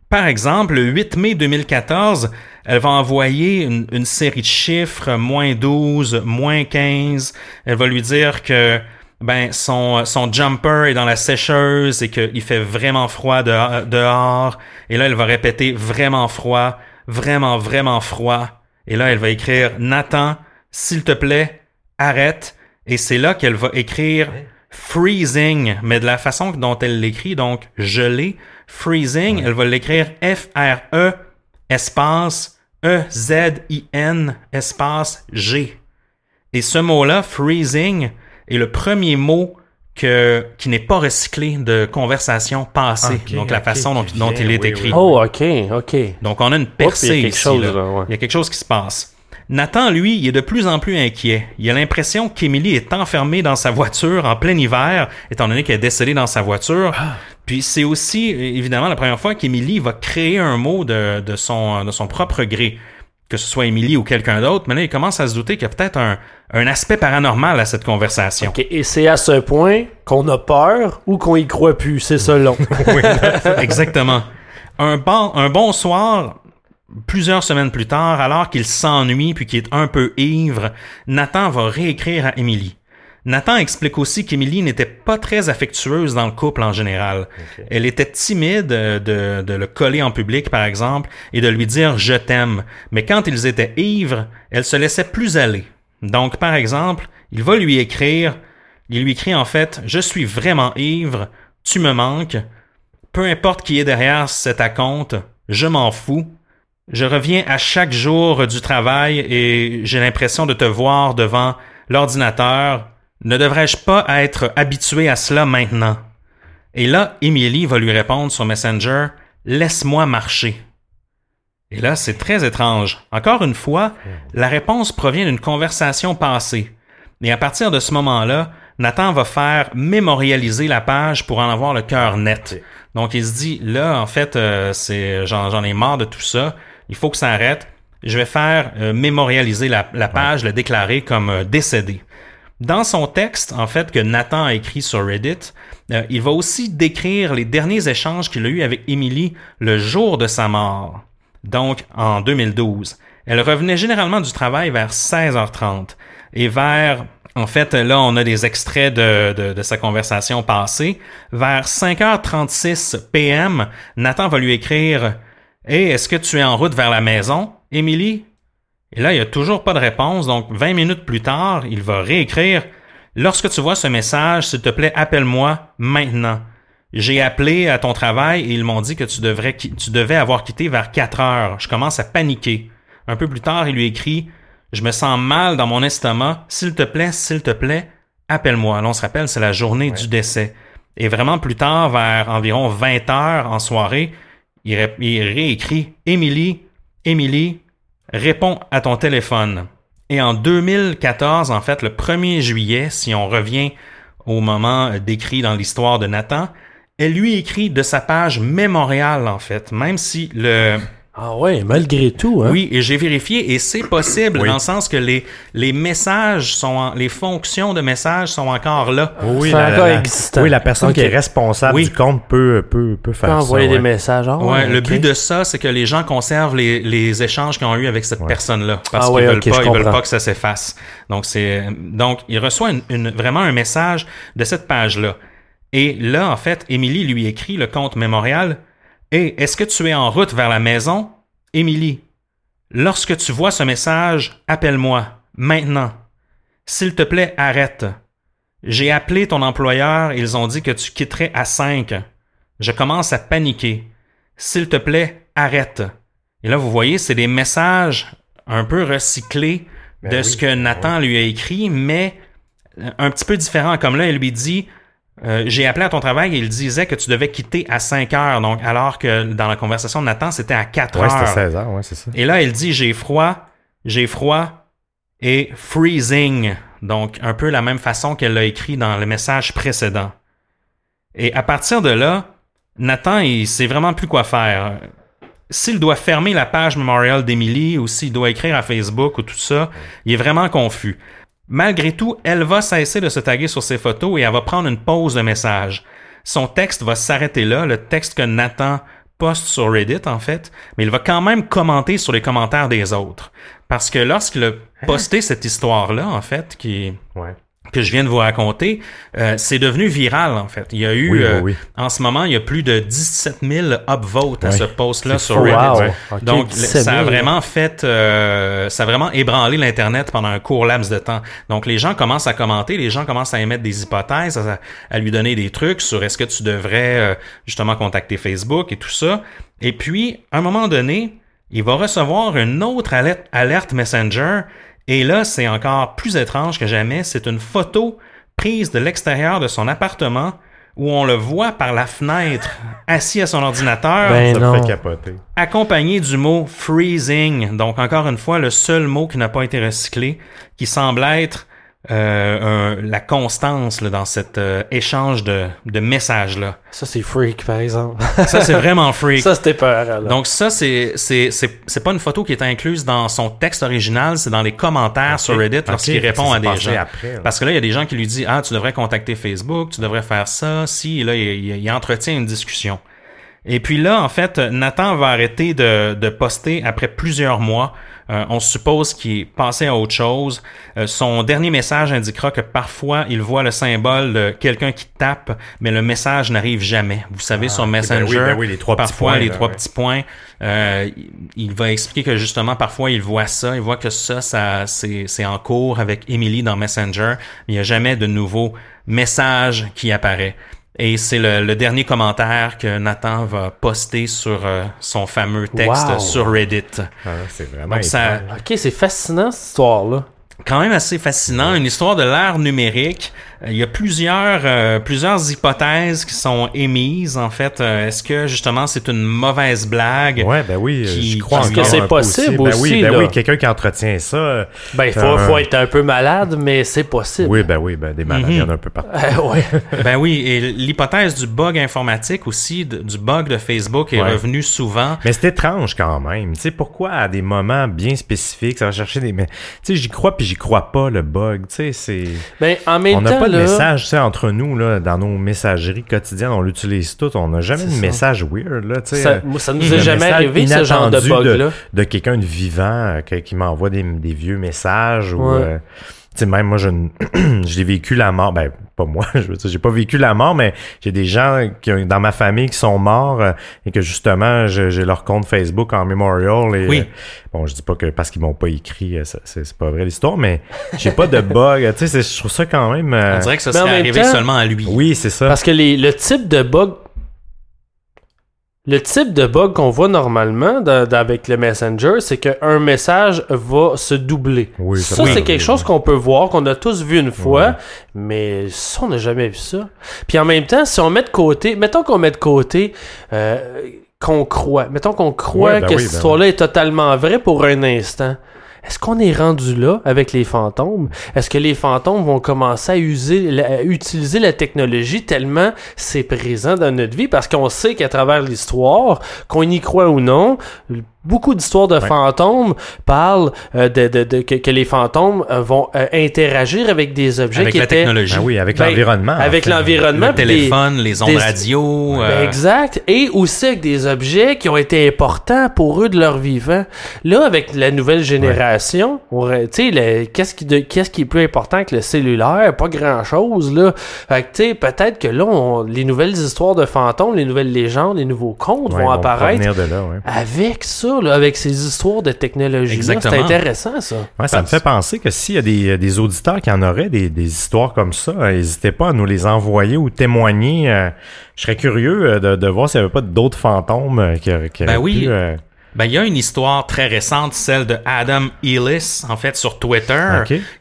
par exemple, le 8 mai 2014, elle va envoyer une, une série de chiffres, moins 12, moins 15. Elle va lui dire que ben son, son jumper est dans la sécheuse et qu'il fait vraiment froid de- dehors. Et là, elle va répéter vraiment froid, vraiment, vraiment froid. Et là, elle va écrire Nathan, s'il te plaît, arrête. Et c'est là qu'elle va écrire freezing, mais de la façon dont elle l'écrit, donc gelé. Freezing, elle va l'écrire F-R-E espace E-Z-I-N espace G. Et ce mot-là, freezing, est le premier mot que, qui n'est pas recyclé de conversation passée. Donc la façon dont, il est oui, écrit. oui. Oh, ok, ok. Donc on a une Oups, il y a percée quelque ici. chose, là. là, ouais. Il y a quelque chose qui se passe. Nathan, lui, il est de plus en plus inquiet. Il a l'impression qu'Émilie est enfermée dans sa voiture en plein hiver, étant donné qu'elle est décédée dans sa voiture. Ah. Puis c'est aussi, évidemment, la première fois qu'Émilie va créer un mot de, de, son, de son propre gré. Que ce soit Émilie ou quelqu'un d'autre, mais là, il commence à se douter qu'il y a peut-être un, un aspect paranormal à cette conversation. Et c'est à ce point qu'on a peur ou qu'on y croit plus, c'est ça long. [laughs] Oui, exactement. Un bon, un bon soir, plusieurs semaines plus tard, alors qu'il s'ennuie puis qu'il est un peu ivre, Nathan va réécrire à Émilie. Nathan explique aussi qu'Émilie n'était pas très affectueuse dans le couple en général. Elle était timide euh, de, de le coller en public, par exemple, et de lui dire je t'aime. Mais quand ils étaient ivres, elle se laissait plus aller. Donc, par exemple, il va lui écrire, il lui écrit en fait, je suis vraiment ivre, tu me manques, peu importe qui est derrière cet acompte, je m'en fous. Je reviens à chaque jour du travail et j'ai l'impression de te voir devant l'ordinateur. Ne devrais-je pas être habitué à cela maintenant? Et là, Emily va lui répondre sur Messenger, Laisse-moi marcher. Et là, c'est très étrange. Encore une fois, la réponse provient d'une conversation passée. Et à partir de ce moment-là, Nathan va faire mémorialiser la page pour en avoir le cœur net. Donc il se dit là en fait euh, c'est j'en, ai marre de tout ça, il faut que ça arrête. Je vais faire euh, mémorialiser la, la page, le déclarer comme euh, décédé. Dans son texte, en fait, que Nathan a écrit sur Reddit, euh, il va aussi décrire les derniers échanges qu'il a eus avec Emily le jour de sa mort. Donc, en 2012. Elle revenait généralement du travail vers 16h30. Et vers, en fait, là, on a des extraits de, sa conversation passée. Vers 5h36 PM, Nathan va lui écrire Hey, est-ce que tu es en route vers la maison, Emily? Et là, il n'y a toujours pas de réponse. Donc, 20 minutes plus tard, il va réécrire Lorsque tu vois ce message, s'il te plaît, appelle-moi maintenant. J'ai appelé à ton travail et ils m'ont dit que tu, devrais, tu devais avoir quitté vers 4 heures. Je commence à paniquer. Un peu plus tard, il lui écrit Je me sens mal dans mon estomac. S'il te plaît, s'il te plaît, appelle-moi. Là, on se rappelle, c'est la journée du décès. Et vraiment plus tard, vers environ 20 heures en soirée, il, ré- il réécrit Émilie, Émilie, réponds à ton téléphone. Et en 2014, en fait, le 1er juillet, si on revient au moment décrit dans l'histoire de Nathan, elle lui écrit de sa page mémoriale, en fait, même si le... Ah ouais, malgré tout, hein? Oui, et j'ai vérifié, et c'est possible, Oui. dans le sens que les, les messages sont... en- les fonctions de messages sont encore là. Oui, C'est la, encore la- existant. oui, la personne qui est responsable Oui. du compte peut, peut, peut Tu faire peux ça. envoyer des messages. Ah Ouais, le but de ça, c'est que les gens conservent les, les échanges qu'ils ont eu avec cette Ouais. personne-là. Parce Ah qu'ils veulent pas, ils veulent pas que ça s'efface. Donc, c'est, donc, il reçoit une, une- vraiment un message de cette page-là. Et là, en fait, Émilie lui écrit le compte mémorial. Et est-ce que tu es en route vers la maison? Émilie, lorsque tu vois ce message, appelle-moi. Maintenant. S'il te plaît, arrête. J'ai appelé ton employeur ils ont dit que tu quitterais à 5. Je commence à paniquer. S'il te plaît, arrête. Et là, vous voyez, c'est des messages un peu recyclés Ben de oui, ce que Nathan lui a écrit, mais un petit peu différent. Comme là, elle lui dit euh, J'ai appelé à ton travail et il disait que tu devais quitter à 5 heures. Donc, alors que dans la conversation de Nathan, c'était à 4 Ouais, heures. c'était 16 heures, ouais, c'est ça. Et là, elle dit j'ai froid, j'ai froid et freezing. Donc, un peu la même façon qu'elle l'a écrit dans le message précédent. Et à partir de là, Nathan, il sait vraiment plus quoi faire. S'il doit fermer la page Memorial d'Emily ou s'il doit écrire à Facebook ou tout ça, il est vraiment confus. Malgré tout, elle va cesser de se taguer sur ses photos et elle va prendre une pause de message. Son texte va s'arrêter là, le texte que Nathan poste sur Reddit en fait, mais il va quand même commenter sur les commentaires des autres. Parce que lorsqu'il a posté cette histoire-là, en fait, qui Ouais. Que je viens de vous raconter, euh, c'est devenu viral en fait. Il y a eu, Oui, oui, euh, oui. en ce moment, il y a plus de 17 000 upvotes à ce post-là sur Reddit. Wow. Donc, 17 ça a 000. vraiment fait, euh, ça a vraiment ébranlé l'Internet pendant un court laps de temps. Donc, les gens commencent à commenter, les gens commencent à émettre des hypothèses, à, à lui donner des trucs sur est-ce que tu devrais euh, justement contacter Facebook et tout ça. Et puis, à un moment donné, il va recevoir une autre alerte, alerte Messenger. Et là, c'est encore plus étrange que jamais. C'est une photo prise de l'extérieur de son appartement où on le voit par la fenêtre [laughs] assis à son ordinateur Ben Ça non. me fait capoter. accompagné du mot freezing. Donc, encore une fois, le seul mot qui n'a pas été recyclé, qui semble être euh, un- la constance là, dans cet euh, échange de, de messages-là. Ça, c'est freak, par exemple. [laughs] Ça, c'est vraiment freak. ça, c'était peur. Donc ça, c'est c'est c'est c'est pas une photo qui est incluse dans son texte original, c'est dans les commentaires sur Reddit lorsqu'il répond à des gens. après, là. Parce que là, il y a des gens qui lui disent ah tu devrais contacter Facebook, tu devrais faire ça, si là il, il- il entretient une discussion. Et puis là, en fait, Nathan va arrêter de, de poster après plusieurs mois. Euh, on suppose qu'il est passé à autre chose. Euh, son dernier message indiquera que parfois il voit le symbole de quelqu'un qui tape, mais le message n'arrive jamais. Vous savez, sur ok, ben Messenger, oui, ben oui, les trois petits parfois points, les là, trois ouais. petits points. Euh, il- va expliquer que justement, parfois, il voit ça, il voit que ça, ça c'est c'est en cours avec Emily dans Messenger, mais il n'y a jamais de nouveau message qui apparaît. Et c'est le, le dernier commentaire que Nathan va poster sur euh, son fameux texte Wow. sur Reddit. Ah, c'est vraiment Donc, ça. Ok, c'est fascinant, cette histoire-là. quand même assez fascinant, une histoire de l'ère numérique. Euh, Il y a plusieurs euh, plusieurs hypothèses qui sont émises en fait. Euh, Est-ce que justement c'est une mauvaise blague Ouais, ben oui, Qui- je crois encore que c'est possible Ben oui, aussi, ben là? oui, quelqu'un qui entretient ça. Ben, il faut, Euh, faut être un peu malade, mais c'est possible. Oui, ben oui, ben des malades, il y en a un peu partout. Euh, [laughs] ouais. [laughs] Ben oui, et l'hypothèse du bug informatique aussi, de- du bug de Facebook est Ouais. revenue souvent. Mais c'est étrange quand même. Tu sais, pourquoi à des moments bien spécifiques, ça va chercher des... Mais, tu sais, j'y crois puis j'y crois pas, le bug. Tu sais, c'est... Ben, en même temps, pas de message, tu sais, entre nous, là, dans nos messageries quotidiennes, on l'utilise tout. On n'a jamais de ça. message weird, là, tu sais. ça, euh, moi, ça nous est jamais message arrivé, ce genre de inattendu bug-là. de quelqu'un de vivant euh, qui m'envoie des, des vieux messages ou Ouais. euh, tu sais même moi je n- [clears throat] j'ai vécu la mort ben pas moi [laughs] je veux dire j'ai pas vécu la mort mais j'ai des gens qui ont- dans ma famille qui sont morts euh, et que justement je- j'ai leur compte Facebook en memorial et Oui. euh, bon je dis pas que parce qu'ils m'ont pas écrit euh, ça- c'est c'est pas vrai l'histoire mais j'ai pas de bug tu sais c'est- je trouve ça quand même euh, On dirait que ça serait arrivé temps- seulement à lui. oui c'est ça Parce que les, le type de bug. Le type de bug qu'on voit normalement avec le Messenger, c'est qu'un message va se doubler. Oui, ça c'est quelque chose qu'on peut voir, qu'on a tous vu une fois, mais ça, on n'a jamais vu ça. Puis en même temps, si on met de côté, mettons qu'on met de côté euh, qu'on croit, mettons qu'on croit ben que cette ben histoire-là est totalement vraie pour un instant. Est-ce qu'on est rendu là avec les fantômes? Est-ce que les fantômes vont commencer à, utiliser la technologie tellement c'est présent dans notre vie? Parce qu'on sait qu'à travers l'histoire, qu'on y croit ou non, beaucoup d'histoires de fantômes parlent euh, de, de- de- que, que les fantômes euh, vont euh, interagir avec des objets Avec qui la étaient... technologie. Ben oui avec Ben, l'environnement en Avec fait. l'environnement. le des- téléphone, les ondes des- radio. ben, euh, exact. Et aussi avec des objets qui ont été importants pour eux de leur vivant. Là, avec la nouvelle génération, tu sais, le- qu'est-ce qui, de- qu'est-ce qui est plus important que le cellulaire? Pas grand-chose, là. Fait que, tu sais, peut-être que là, on- les nouvelles histoires de fantômes, les nouvelles légendes, les nouveaux contes Ouais, vont apparaître de là ouais. avec ça, là, avec ces histoires de technologie. C'est Exactement. intéressant, ça. Ouais, ça me fait penser que s'il y a des, des auditeurs qui en auraient des, des histoires comme ça, euh, n'hésitez pas à nous les envoyer ou témoigner. euh, je serais curieux euh, de, de voir s'il n'y avait pas d'autres fantômes euh, qui, qui Ben oui. pu, euh, Ben, il y a une histoire très récente, celle de Adam Ellis, en fait, sur Twitter.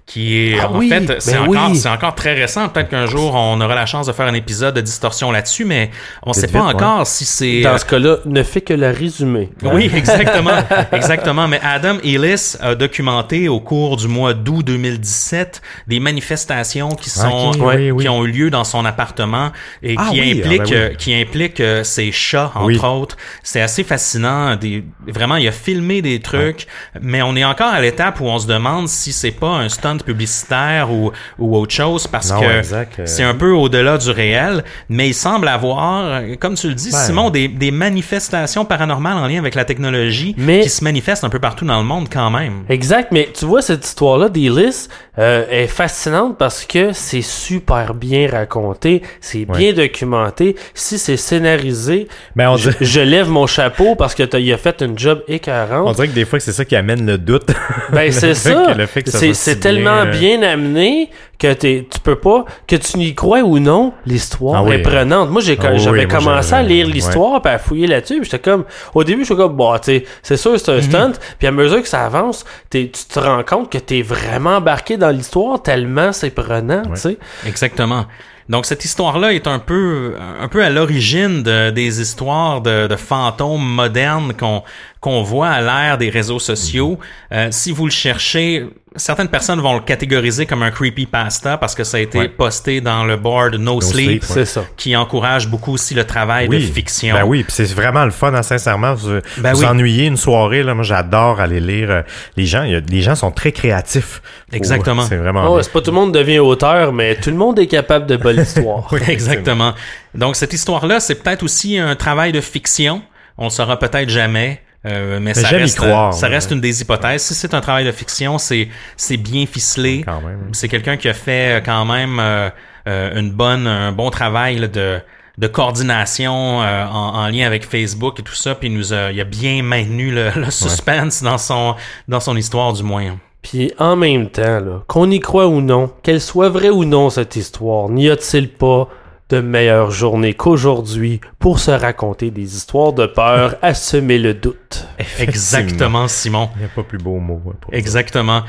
Qui est Ah en oui, fait c'est ben encore oui. c'est encore très récent peut-être qu'un jour on aura la chance de faire un épisode de distorsion là-dessus mais on Vite, sait pas vite, encore si c'est Dans ce cas-là, ne fait que la résumer. [laughs] oui, exactement. exactement. Mais Adam Ellis a documenté au cours du mois d'août 2017 des manifestations qui sont oui, oui. qui ont eu lieu dans son appartement et Ah qui oui, impliquent ah ben oui. euh, qui impliquent euh, ses chats entre Oui. autres. C'est assez fascinant. Des, vraiment, il a filmé des trucs, mais on est encore à l'étape où on se demande si c'est pas un stunt publicitaire ou ou autre chose parce Non, que exact, euh. c'est un peu au-delà du réel. Mais il semble avoir, comme tu le dis. Simon, des, des manifestations paranormales en lien avec la technologie Mais- qui se manifestent un peu partout dans le monde quand même. Exact, mais tu vois, cette histoire-là d'Ellis euh, est fascinante parce que c'est super bien raconté, c'est bien documenté. Si c'est scénarisé, Ben, on, je, dirait, je lève mon chapeau parce que t'as- il a fait une job on écœurante. dirait que des fois, c'est ça qui amène le doute. Ben, c'est [laughs] ça. que- le fait que ça C'est si tellement bien, euh, bien amené que t'es- tu peux pas, que tu n'y crois ou non, l'histoire Ah oui. est prenante. Moi, j'ai Ah oui, j'avais moi, commencé à lire l'histoire puis à fouiller là-dessus. puis J'étais comme, au début, j'étais comme, bon, tu sais, c'est sûr, c'est un stunt. Puis à mesure que ça avance, t'es- tu te rends compte que t'es vraiment embarqué dans l'histoire tellement c'est prenant, tu sais. Exactement. Donc cette histoire-là est un peu, un peu à l'origine de- des histoires de, de fantômes modernes qu'on qu'on voit à l'ère des réseaux sociaux. Euh, si vous le cherchez, certaines personnes vont le catégoriser comme un creepypasta parce que ça a été Ouais. posté dans le board No, Sleep, Sleep, ouais. Ça. qui encourage beaucoup aussi le travail de fiction. Ben oui, puis c'est vraiment le fun, hein, sincèrement. Vous Ben vous oui. ennuyez une soirée, là. Moi, j'adore aller lire. euh, les gens, il y a- les gens sont très créatifs. pour- Exactement. C'est vraiment. Oh, c'est pas tout le monde devient auteur, mais tout le monde est capable de bonne [laughs] histoire. Oui, Exactement. Donc cette histoire-là, c'est peut-être aussi un travail de fiction. On le saura peut-être jamais. Euh, mais ça reste, croire, ça ouais. reste une des hypothèses. Si c'est un travail de fiction, c'est c'est bien ficelé. Quand même. C'est quelqu'un qui a fait euh, quand même euh, euh, une bonne, un bon travail là, de de coordination euh, en, en lien avec Facebook et tout ça, puis il nous a, il a bien maintenu le, le suspense dans son dans son histoire du moins. Puis en même temps, là, qu'on y croit ou non, qu'elle soit vraie ou non cette histoire, n'y a-t-il pas de meilleure journée qu'aujourd'hui pour se raconter des histoires de peur [laughs] à semer le doute? Exactement, Simon. Il n'y a pas plus beau mot. ouais, pour ça. Exactement.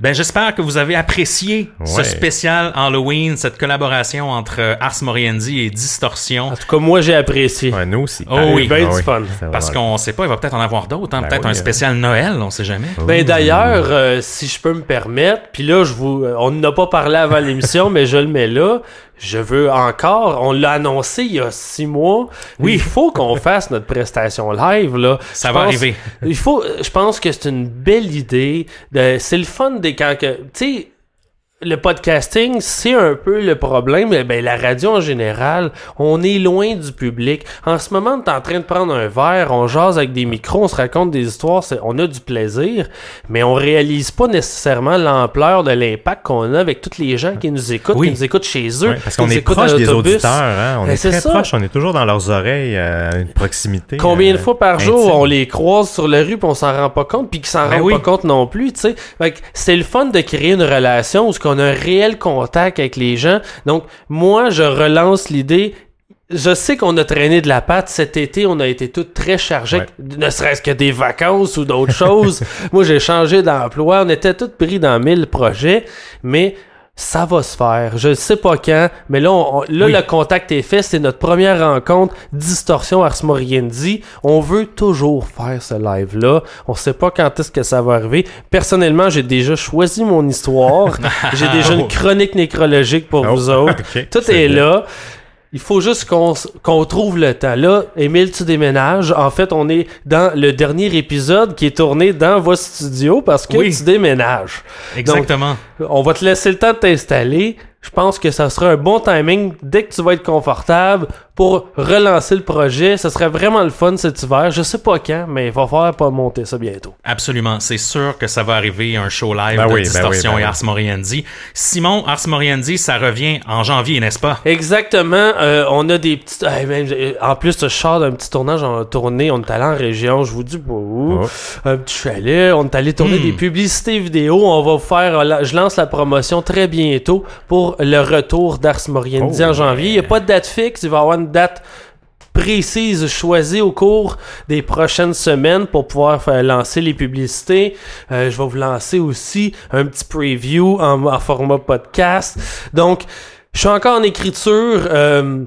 Ben, j'espère que vous avez apprécié ce spécial Halloween, cette collaboration entre euh, Ars Moriendi et Distorsion. En tout cas, moi j'ai apprécié. Ouais, nous aussi. Oh oui. Ben Ah du fun. Parce qu'on sait pas, il va peut-être en avoir d'autres, hein, Ben peut-être oui, un spécial Noël, on sait jamais. Ben d'ailleurs, euh, si je peux me permettre, puis là je vous, euh, on n'a pas parlé avant l'émission, [laughs] mais je le mets là. Je veux encore, on l'a annoncé il y a six mois. Oui. il faut qu'on [laughs] fasse notre prestation live là. Ça Je va pense- arriver. Il faut, je pense que c'est une belle idée. C'est le fun des quand que, tu sais. Le podcasting, c'est un peu le problème. Eh Ben, la radio en général, on est loin du public. En ce moment, on est en train de prendre un verre, on jase avec des micros, on se raconte des histoires, on a du plaisir, mais on réalise pas nécessairement l'ampleur de l'impact qu'on a avec tous les gens qui nous écoutent, Oui. qui nous écoutent chez eux, parce qu'on est proche des auditeurs, hein? On Ben, est très ça. proche, on est toujours dans leurs oreilles, euh, une proximité. Combien de euh, fois par jour on les croise sur la rue puis on s'en rend pas compte puis qu'ils s'en Ben rendent oui. pas compte non plus, tu sais. C'est le fun de créer une relation où ce qu'on a un réel contact avec les gens. Donc moi je relance l'idée je sais qu'on a traîné de la patte cet été, on a été tous très chargés, Ouais. ne serait-ce que des vacances ou d'autres [laughs] choses. Moi, j'ai changé d'emploi, on était tous pris dans mille projets, mais ça va se faire. Je ne sais pas quand, mais là, on- on- là Oui. le contact est fait. C'est notre première rencontre Distorsion Ars Moriendi. On veut toujours faire ce live-là. On sait pas quand est-ce que ça va arriver. Personnellement, j'ai déjà choisi mon histoire. [laughs] j'ai déjà une chronique nécrologique pour Oh. vous autres. [laughs] Tout est là. Il faut juste qu'on qu'on trouve le temps. Là, Émile, tu déménages. En fait, on est dans le dernier épisode qui est tourné dans vos studios parce que Oui. tu déménages. Exactement. On va te laisser le temps de t'installer. Je pense que ça sera un bon timing dès que tu vas être confortable pour relancer le projet. Ça serait vraiment le fun cet hiver. Je sais pas quand, mais il va falloir pas monter ça bientôt. Absolument. C'est sûr que ça va arriver un show live Ben de oui, ben Distorsion oui, ben et oui. Ars Moriendi. Simon, Ars Moriendi, ça revient en janvier, n'est-ce pas? Exactement. Euh, on a des petites. ah, même, j'ai- en plus, je sors d'un petit tournage en tournée. On est allé en région. Je vous dis pas où. Oh. Un petit chalet. On est allé tourner Hmm. des publicités vidéo. On va faire. la- Je lance la promotion très bientôt pour le retour d'Ars Moriendi Oh, en janvier. Il n'y a pas de date fixe. Il va y avoir une date précises choisies au cours des prochaines semaines pour pouvoir faire lancer les publicités. Euh, je vais vous lancer aussi un petit preview en, en format podcast. Donc, je suis encore en écriture. Euh,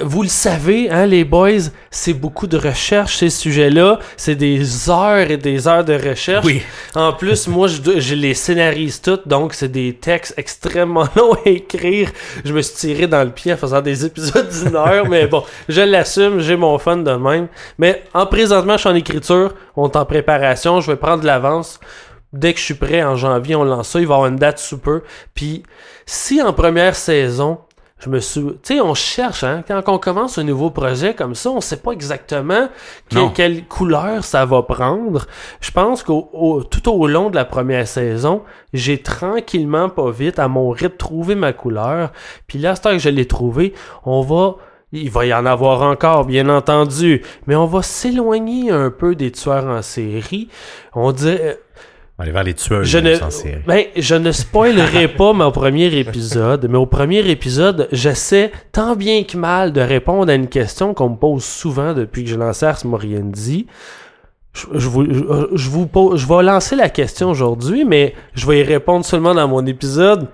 vous le savez, hein, les boys, c'est beaucoup de recherche, ces sujets-là. C'est des heures et des heures de recherche. Oui. En plus, [laughs] moi, je, je les scénarise toutes, donc c'est des textes extrêmement [laughs] longs à écrire. Je me suis tiré dans le pied en faisant des épisodes d'une heure, mais bon, je l'assume, j'ai mon fun de même. Mais en présentement, je suis en écriture, on est en préparation, je vais prendre de l'avance. Dès que je suis prêt, en janvier, on lance ça, il va y avoir une date sous peu. Puis, si en première saison, je me suis... Tu sais, on cherche, hein, quand on commence un nouveau projet comme ça, on sait pas exactement quelle couleur ça va prendre. Je pense qu'au au- tout au long de la première saison, j'ai tranquillement, pas vite, à mon rythme, trouvé ma couleur. Puis là, c'est que je l'ai trouvé, on va... Il va y en avoir encore, bien entendu, mais on va s'éloigner un peu des tueurs en série. On dirait... On vers les tueurs Je ne, ben, je ne spoilerai [laughs] pas mon premier épisode, mais au premier épisode, j'essaie tant bien que mal de répondre à une question qu'on me pose souvent depuis que j'ai lancé Ars Moriendi. Je, je vous, je, je vous pose, je vais lancer la question aujourd'hui, mais je vais y répondre seulement dans mon épisode.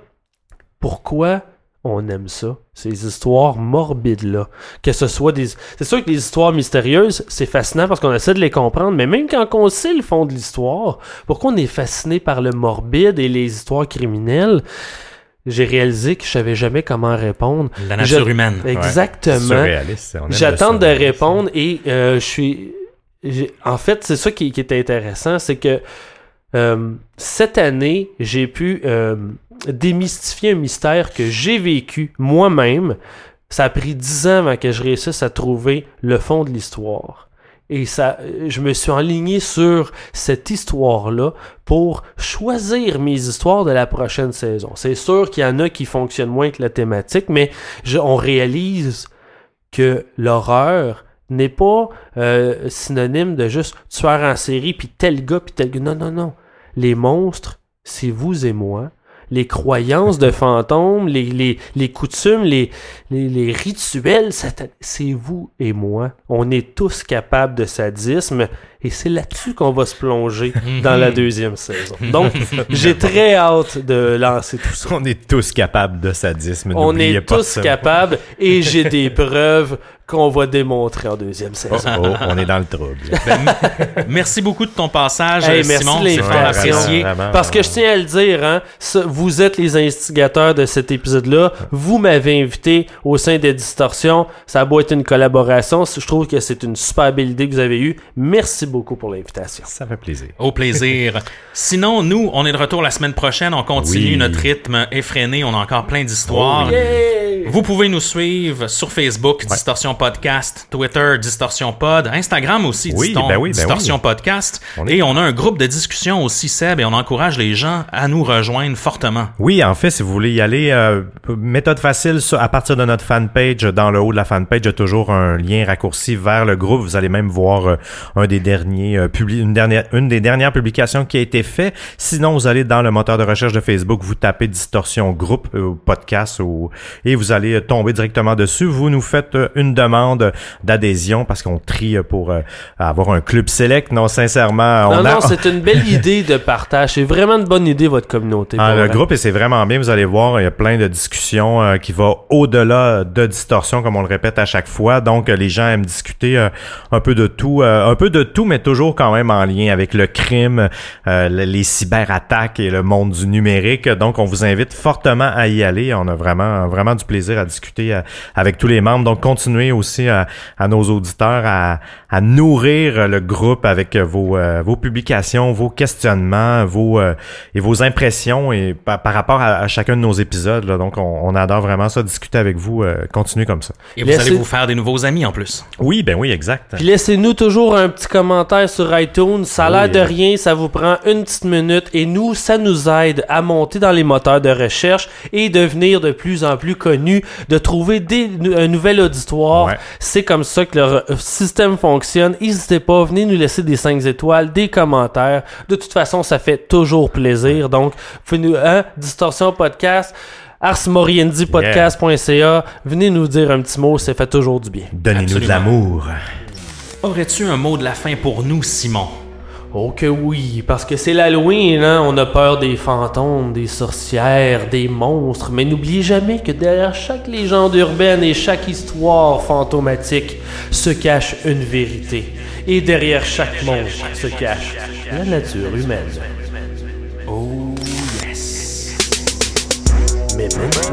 Pourquoi on aime ça, ces histoires morbides-là? Que ce soit des... C'est sûr que les histoires mystérieuses, c'est fascinant parce qu'on essaie de les comprendre, mais même quand on sait le fond de l'histoire, pourquoi on est fasciné par le morbide et les histoires criminelles? J'ai réalisé que je savais jamais comment répondre. La nature Je- humaine. Exactement. J'attends de répondre et euh, je suis. En fait, c'est ça qui, qui est intéressant, c'est que euh, cette année, j'ai pu euh, démystifier un mystère que j'ai vécu moi-même. Ça a pris dix ans avant que je réussisse à trouver le fond de l'histoire. Et ça, je me suis enligné sur cette histoire-là pour choisir mes histoires de la prochaine saison. C'est sûr qu'il y en a qui fonctionnent moins que la thématique, mais on réalise que l'horreur n'est pas euh, synonyme de juste tueur en série, puis tel gars, puis tel gars. Non, non, non. Les monstres, c'est vous et moi. Les croyances de fantômes, les, les, les coutumes, les, les, les rituels, c'est vous et moi. On est tous capables de sadisme et c'est là-dessus qu'on va se plonger dans la [laughs] deuxième saison. Donc, j'ai très hâte de lancer tout ça. On est tous capables de sadisme. On est pas tous ça. capables et j'ai des [laughs] preuves qu'on va démontrer en deuxième saison. Oh, on est dans le trouble. [laughs] Merci beaucoup de ton passage, Hey, euh, merci Simon. l'invitation. apprécié. Vraiment, Parce que je tiens à le dire, hein, vous êtes les instigateurs de cet épisode-là. Vous m'avez invité au sein des distorsions. Ça a beau être une collaboration. Je trouve que c'est une super belle idée que vous avez eue. Merci beaucoup pour l'invitation. Ça fait plaisir. Au plaisir. [laughs] Sinon, nous, on est de retour la semaine prochaine. On continue Oui. notre rythme effréné. On a encore plein d'histoires. Yay! Vous pouvez nous suivre sur Facebook, Distorsion Podcast, Twitter, Distorsion Pod, Instagram aussi, Oui, Diston- ben oui, ben Distorsion oui. Podcast. On est- Et on a un groupe de discussion aussi, Seb, et on encourage les gens à nous rejoindre fortement. Oui, en fait, si vous voulez y aller, euh, méthode facile, à partir de notre fanpage, dans le haut de la fanpage, il y a toujours un lien raccourci vers le groupe. Vous allez même voir euh, un des derniers euh, publi- une dernière, une des dernières publications qui a été faite. Sinon, vous allez dans le moteur de recherche de Facebook, vous tapez Distorsion Groupe, euh, podcast, ou, et vous allez tomber directement dessus. Vous nous faites une demande d'adhésion parce qu'on trie pour euh, avoir un club select. Non, sincèrement, on Non, a, non, c'est une belle [laughs] idée de partage. C'est vraiment une bonne idée, votre communauté. Ah, le vrai. groupe, et c'est vraiment bien, vous allez voir, il y a plein de discussions euh, qui vont au-delà de distorsion, comme on le répète à chaque fois. Donc, euh, les gens aiment discuter euh, un peu de tout, euh, un peu de tout, mais toujours quand même en lien avec le crime, euh, le- les cyberattaques et le monde du numérique. Donc, on vous invite fortement à y aller. On a vraiment, vraiment du plaisir à discuter avec tous les membres. Donc, continuez aussi à, à nos auditeurs à, à nourrir le groupe avec vos, euh, vos publications, vos questionnements, vos euh, et vos impressions et par, par rapport à, à chacun de nos épisodes. Là. Donc, on, on adore vraiment ça, discuter avec vous. euh, continuez comme ça. Et vous Laissez- allez vous faire des nouveaux amis en plus. Oui, ben oui, exact. Puis laissez-nous toujours un petit commentaire sur iTunes. Ça a l'air de rien, ça vous prend une petite minute et nous, ça nous aide à monter dans les moteurs de recherche et devenir de plus en plus connus, de trouver des, un nouvel auditoire. Ouais. C'est comme ça que le re- système fonctionne. N'hésitez pas, venez nous laisser des 5 étoiles, des commentaires. De toute façon, ça fait toujours plaisir. Donc, vous nous, hein, Distorsion Podcast. arsmoriendipodcast.ca. Venez nous dire un petit mot, ça fait toujours du bien. Donnez-nous de l'amour. Aurais-tu un mot de la fin pour nous, Simon? Oh que oui, parce que c'est l'Halloween, hein? on a peur des fantômes, des sorcières, des monstres, mais n'oubliez jamais que derrière chaque légende urbaine et chaque histoire fantomatique se cache une vérité. Et derrière chaque monstre se cache la nature humaine. Oh, yes. Mais maintenant...